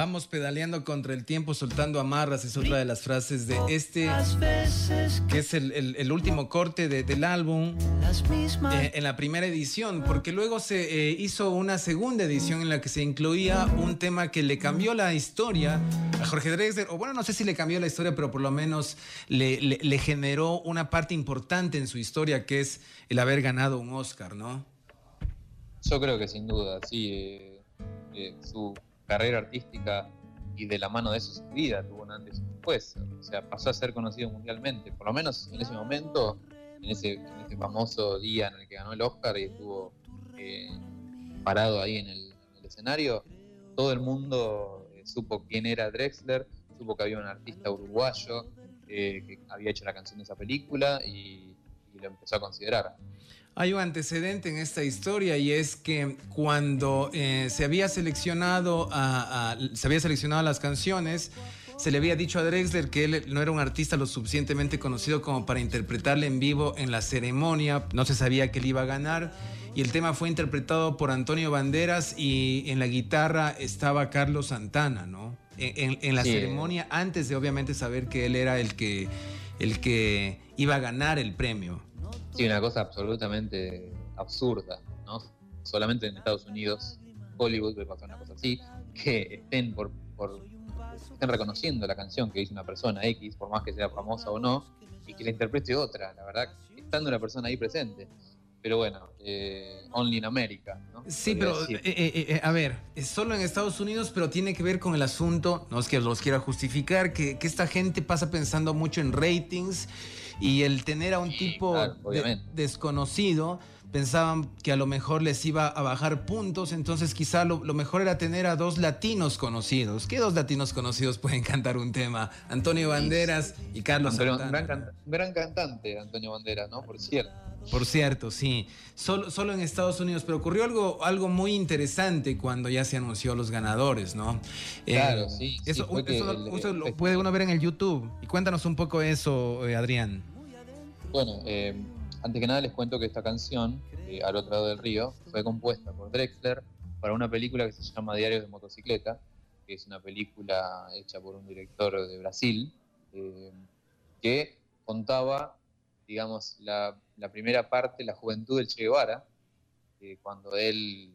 Vamos pedaleando contra el tiempo, soltando amarras, es otra de las frases de este, que es el, último corte del álbum eh, en la primera edición, porque luego se eh, hizo una segunda edición en la que se incluía un tema que le cambió la historia a Jorge Drexler, o bueno, no sé si le cambió la historia, pero por lo menos le, generó una parte importante en su historia, que es el haber ganado un Oscar, ¿no? Yo creo que sin duda, sí. Eh, su carrera artística y de la mano de eso su vida tuvo un antes y después. O sea, pasó a ser conocido mundialmente, por lo menos en ese momento, en ese, famoso día en el que ganó el Oscar y estuvo eh, parado ahí en el, escenario, todo el mundo eh, supo quién era Drexler, supo que había un artista uruguayo eh, que había hecho la canción de esa película y lo empezó a considerar. Hay un antecedente en esta historia y es que cuando eh, se había seleccionado a, se había seleccionado las canciones, se le había dicho a Drexler que él no era un artista lo suficientemente conocido como para interpretarle en vivo en la ceremonia, no se sabía que él iba a ganar y el tema fue interpretado por Antonio Banderas y en la guitarra estaba Carlos Santana, ¿no? En, la ceremonia antes de obviamente saber que él era el que el que iba a ganar el premio. Sí, una cosa absolutamente absurda, ¿no? Solamente en Estados Unidos, Hollywood puede pasar una cosa así, que estén por, estén reconociendo la canción que hizo una persona X, por más que sea famosa o no, y que la interprete otra, la verdad, estando una persona ahí presente. Pero bueno, eh, only in America, ¿no? Sí, pero eh, eh, a ver, es solo en Estados Unidos, pero tiene que ver con el asunto, no es que los quiera justificar, que, que esta gente pasa pensando mucho en ratings y el tener a un tipo desconocido, pensaban que a lo mejor les iba a bajar puntos, entonces quizá lo, mejor era tener a dos latinos conocidos. ¿Qué dos latinos conocidos pueden cantar un tema? Antonio Banderas y Carlos Santana. Un gran, gran, cantante, Antonio Banderas, ¿no? Por cierto. Por cierto, sí. Solo, solo en Estados Unidos, pero ocurrió algo, algo muy interesante cuando ya se anunció los ganadores, ¿no? Claro, eh, sí. Eso, lo puede uno ver en el YouTube. Y cuéntanos un poco eso, eh, Adrián. Bueno, eh, antes que nada les cuento que esta canción, eh, Al otro lado del río, fue compuesta por Drexler para una película que se llama Diarios de Motocicleta, que es una película hecha por un director de Brasil, eh, que contaba, digamos, la, primera parte, la juventud del Che Guevara, cuando él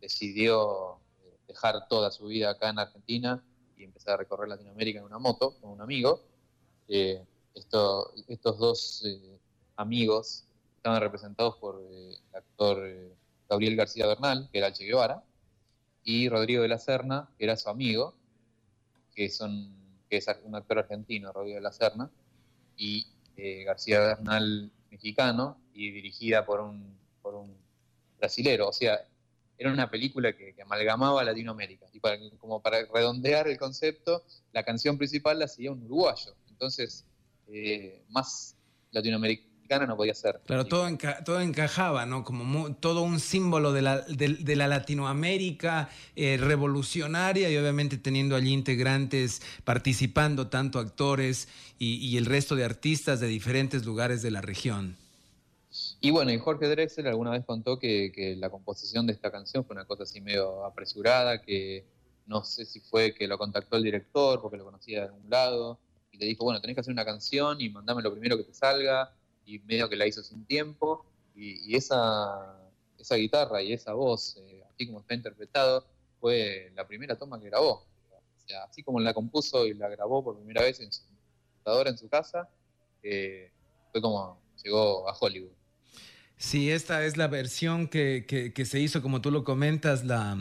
decidió dejar toda su vida acá en Argentina y empezar a recorrer Latinoamérica en una moto con un amigo. Estos dos eh, amigos estaban representados por eh, el actor eh, Gabriel García Bernal, que era el Che Guevara, y Rodrigo de la Serna, que era su amigo, que, son, que es un actor argentino, Rodrigo de la Serna, y García Bernal mexicano, y dirigida por un, por un brasilero. O sea, era una película que, amalgamaba Latinoamérica. Y como para redondear el concepto, la canción principal la hacía un uruguayo. Entonces, eh, más latinoamericana no podía ser. Claro, todo, todo encajaba, ¿no? Como todo un símbolo de la, de, la Latinoamérica eh, revolucionaria y obviamente teniendo allí integrantes participando, tanto actores y el resto de artistas de diferentes lugares de la región. Y bueno, y Jorge Drexler alguna vez contó que, la composición de esta canción fue una cosa así medio apresurada, que no sé si fue que lo contactó el director porque lo conocía de algún lado, y le dijo, bueno, tenés que hacer una canción y mandame lo primero que te salga, y medio que la hizo sin tiempo, y, esa, esa guitarra y esa voz, eh, así como está interpretado, fue la primera toma que grabó. O sea, así como la compuso y la grabó por primera vez en su computadora en su casa, eh, fue como llegó a Hollywood. Sí, esta es la versión que, se hizo, como tú lo comentas, la,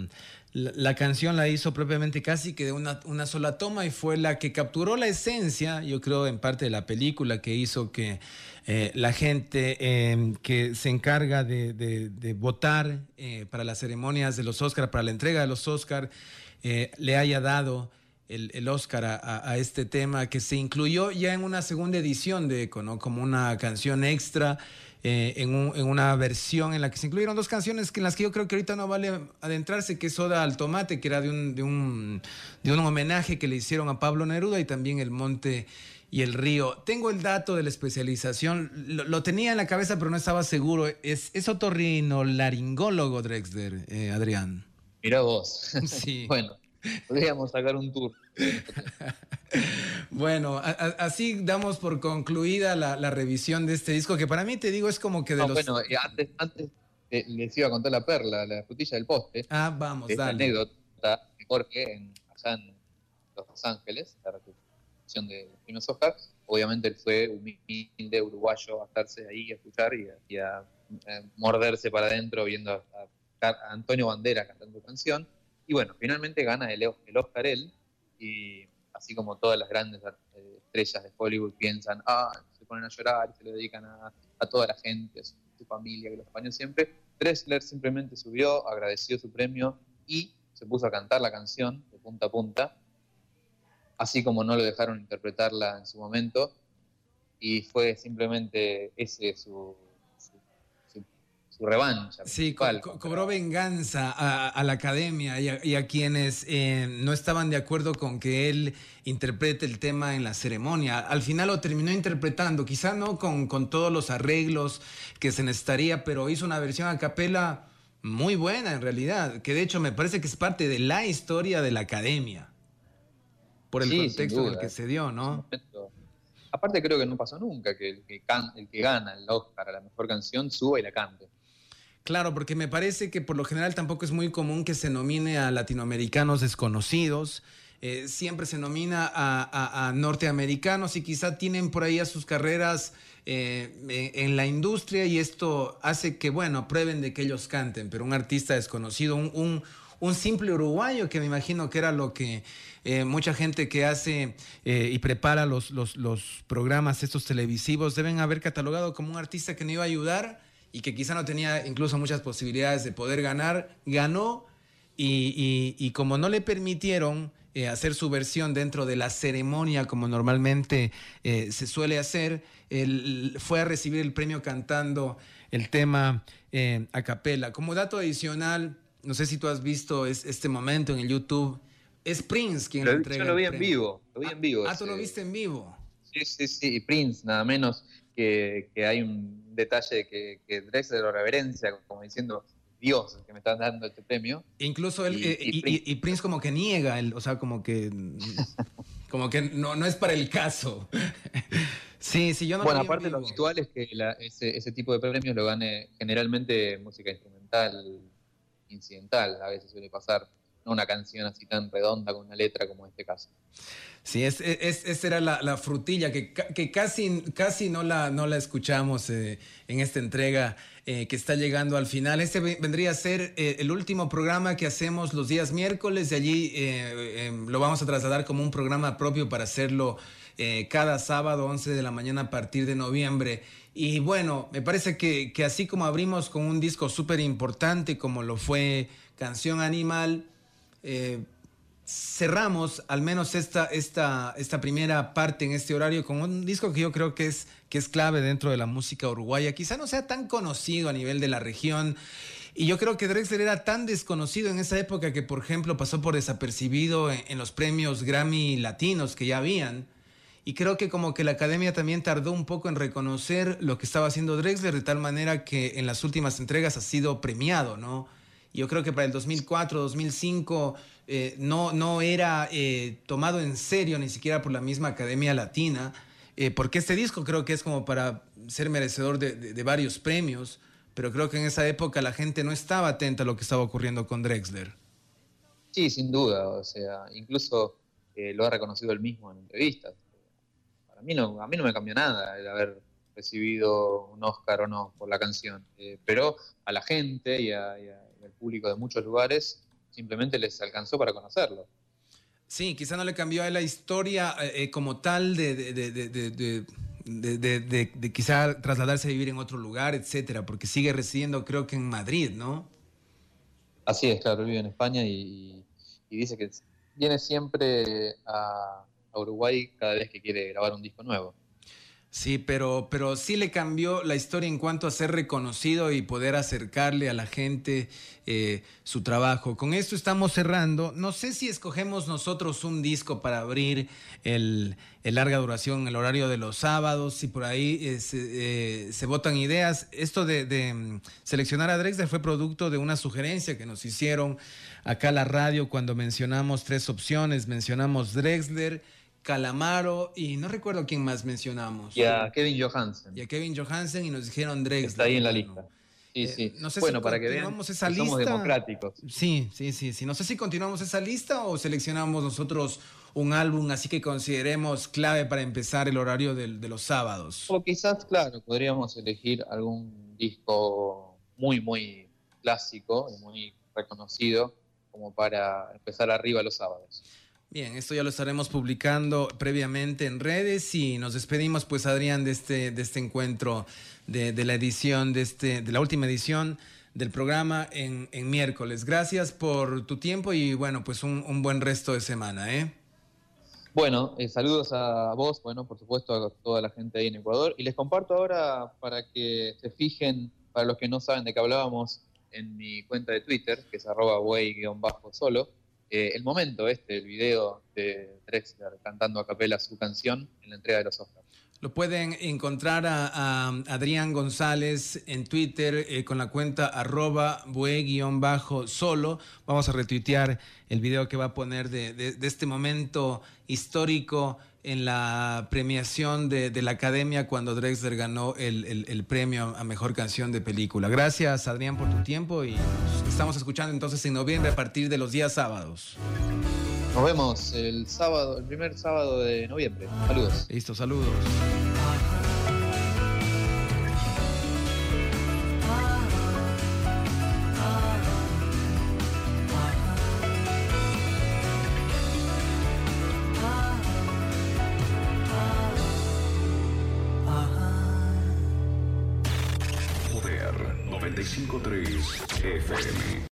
la, canción la hizo propiamente casi que de una, sola toma y fue la que capturó la esencia, yo creo, en parte de la película, que hizo que eh, la gente em, que se encarga de, votar eh, para las ceremonias de los Oscars, para la entrega de los Oscars, eh, le haya dado el, el Oscar a, a, este tema que se incluyó ya en una segunda edición de Eco, ¿no? Como una canción extra. Eh, en, una versión en la que se incluyeron dos canciones que en las que yo creo que ahorita no vale adentrarse, que es Soda al Tomate, que era de un, de un, de un homenaje que le hicieron a Pablo Neruda y también El Monte y el Río. Tengo el dato de la especialización, lo, tenía en la cabeza pero no estaba seguro. Es, es otorrino laringólogo Drexler, eh, Adrián. Mira vos. Sí. bueno, podríamos sacar un tour. bueno, así damos por concluida la, revisión de este disco, que para mí te digo es como que de los... Bueno, antes, antes eh, les iba a contar la perla, la frutilla del poste. Ah, vamos, dale. anécdota de Jorge en, allá en Los Ángeles, la recepción de los Oscar. Obviamente él fue humilde uruguayo a estarse ahí a escuchar y a, morderse para adentro viendo a, Antonio Bandera cantando canción. Y bueno, finalmente gana el, Oscar él y así como todas las grandes eh, estrellas de Hollywood piensan, ah, se ponen a llorar se lo dedican a, toda la gente, a su, familia, que lo acompañó siempre, Dressler simplemente subió, agradeció su premio y se puso a cantar la canción de punta a punta, así como no lo dejaron interpretarla en su momento, y fue simplemente ese su, su revancha. Sí, cobró venganza a, la academia y a, quienes eh, no estaban de acuerdo con que él interprete el tema en la ceremonia. Al final lo terminó interpretando, quizá no con, con todos los arreglos que se necesitaría, pero hizo una versión a capela muy buena en realidad, que de hecho me parece que es parte de la historia de la academia, por el contexto en el que se dio, ¿no? Aparte creo que no pasó nunca que el que, el que gana el Oscar a la mejor canción suba y la cante. Claro, porque me parece que por lo general tampoco es muy común que se nomine a latinoamericanos desconocidos. Eh, siempre se nomina a, norteamericanos y quizá tienen por ahí a sus carreras eh, en la industria y esto hace que, bueno, prueben de que ellos canten, pero un artista desconocido, un, simple uruguayo que me imagino que era lo que eh, mucha gente que hace y prepara los, los, los programas estos televisivos deben haber catalogado como un artista que no iba a ayudar y que quizá no tenía incluso muchas posibilidades de poder ganar, ganó y, como no le permitieron eh, hacer su versión dentro de la ceremonia como normalmente eh, se suele hacer, él fue a recibir el premio cantando el tema eh, a capela. Como dato adicional, no sé si tú has visto este momento en el YouTube, es Prince quien lo, entrega. Yo lo vi en vivo, lo vi en vivo. Ah, ah tú lo viste en vivo. Sí, sí, sí, Prince, nada menos que, que hay un detalle que, que Drexler lo reverencia, como diciendo, Dios, que me están dando este premio. Incluso él, eh, y, Prince, como que niega, o sea, como que, como que no, no es para el caso. sí, sí, yo no Bueno, aparte lo habitual es que ese, ese tipo de premios lo gane generalmente música instrumental, incidental, a veces suele pasar, no una canción así tan redonda con una letra como en este caso. Sí, es, es, esa era la, frutilla que, que, casi, casi no, la, no la escuchamos eh, en esta entrega eh, que está llegando al final. Este vendría a ser eh, el último programa que hacemos los días miércoles. De allí em, lo vamos a trasladar como un programa propio para hacerlo eh, cada sábado 11 de la mañana a partir de noviembre. Y bueno, me parece que, que así como abrimos con un disco súper importante como lo fue Canción Animal, eh, cerramos al menos esta, esta, esta primera parte en este horario con un disco que yo creo que es, que es clave dentro de la música uruguaya. Quizá no sea tan conocido a nivel de la región. Y yo creo que Drexler era tan desconocido en esa época que, por ejemplo, pasó por desapercibido en, en los premios Grammy latinos que ya habían. Y creo que como que la academia también tardó un poco en reconocer lo que estaba haciendo Drexler, de tal manera que en las últimas entregas ha sido premiado, ¿no? Yo creo que para el 2004, 2005 eh, no, no era eh, tomado en serio ni siquiera por la misma Academia Latina, eh, porque este disco creo que es como para ser merecedor de, de, de, varios premios, pero creo que en esa época la gente no estaba atenta a lo que estaba ocurriendo con Drexler. Sí, sin duda, o sea, incluso lo ha reconocido él mismo en entrevistas. Para mí no, a mí no me cambió nada el haber recibido un Oscar o no por la canción, pero a la gente y, a, y, a, al público de muchos lugares simplemente les alcanzó para conocerlo. Sí, quizá no le cambió a la historia eh, como tal de, de, de, de, quizá trasladarse a vivir en otro lugar, etcétera, porque sigue residiendo creo que en Madrid, ¿no? Así es, claro, vive en España y, y dice que viene siempre a, a Uruguay cada vez que quiere grabar un disco nuevo. Sí, pero, pero sí le cambió la historia en cuanto a ser reconocido y poder acercarle a la gente eh, su trabajo. Con esto estamos cerrando. No sé si escogemos nosotros un disco para abrir el, larga duración, el horario de los sábados, si por ahí eh, se, eh, se, votan ideas. Esto de, de, mm, seleccionar a Drexler fue producto de una sugerencia que nos hicieron acá a la radio cuando mencionamos tres opciones. Mencionamos Drexler. Calamaro y no recuerdo quién más mencionamos. Y a Kevin Johansen. Y a Kevin Johansen y nos dijeron Drexler. Está ahí en la lista. Sí, sí. Eh, no sé bueno, si para que vean esa que lista. somos democráticos. Sí, sí, sí, sí. No sé si continuamos esa lista o seleccionamos nosotros un álbum así que consideremos clave para empezar el horario de, de los sábados. O quizás, claro, podríamos elegir algún disco muy, muy clásico y muy reconocido como para empezar arriba los sábados. Bien, esto ya lo estaremos publicando previamente en redes y nos despedimos pues Adrián de este, de este encuentro de, la edición, de, este, de la última edición del programa en, en miércoles. Gracias por tu tiempo y bueno, pues un, un buen resto de semana. ¿eh? Bueno, eh, saludos a vos, bueno, por supuesto a toda la gente ahí en Ecuador y les comparto ahora para que se fijen, para los que no saben de qué hablábamos, en mi cuenta de Twitter, que es arroba way-solo, eh, el momento este, el video de Drexler cantando a capela su canción en la entrega de los Oscars. Lo pueden encontrar a, Adrián González en Twitter eh, con la cuenta arroba bue-solo. Vamos a retuitear el video que va a poner de este momento histórico en la premiación de, de, la Academia cuando Drexler ganó el, el, el, premio a Mejor Canción de Película. Gracias, Adrián, por tu tiempo y nos estamos escuchando entonces en noviembre a partir de los días sábados. Nos vemos el sábado, el primer sábado de noviembre. Saludos. Listo, saludos. Poder 95.3 FM.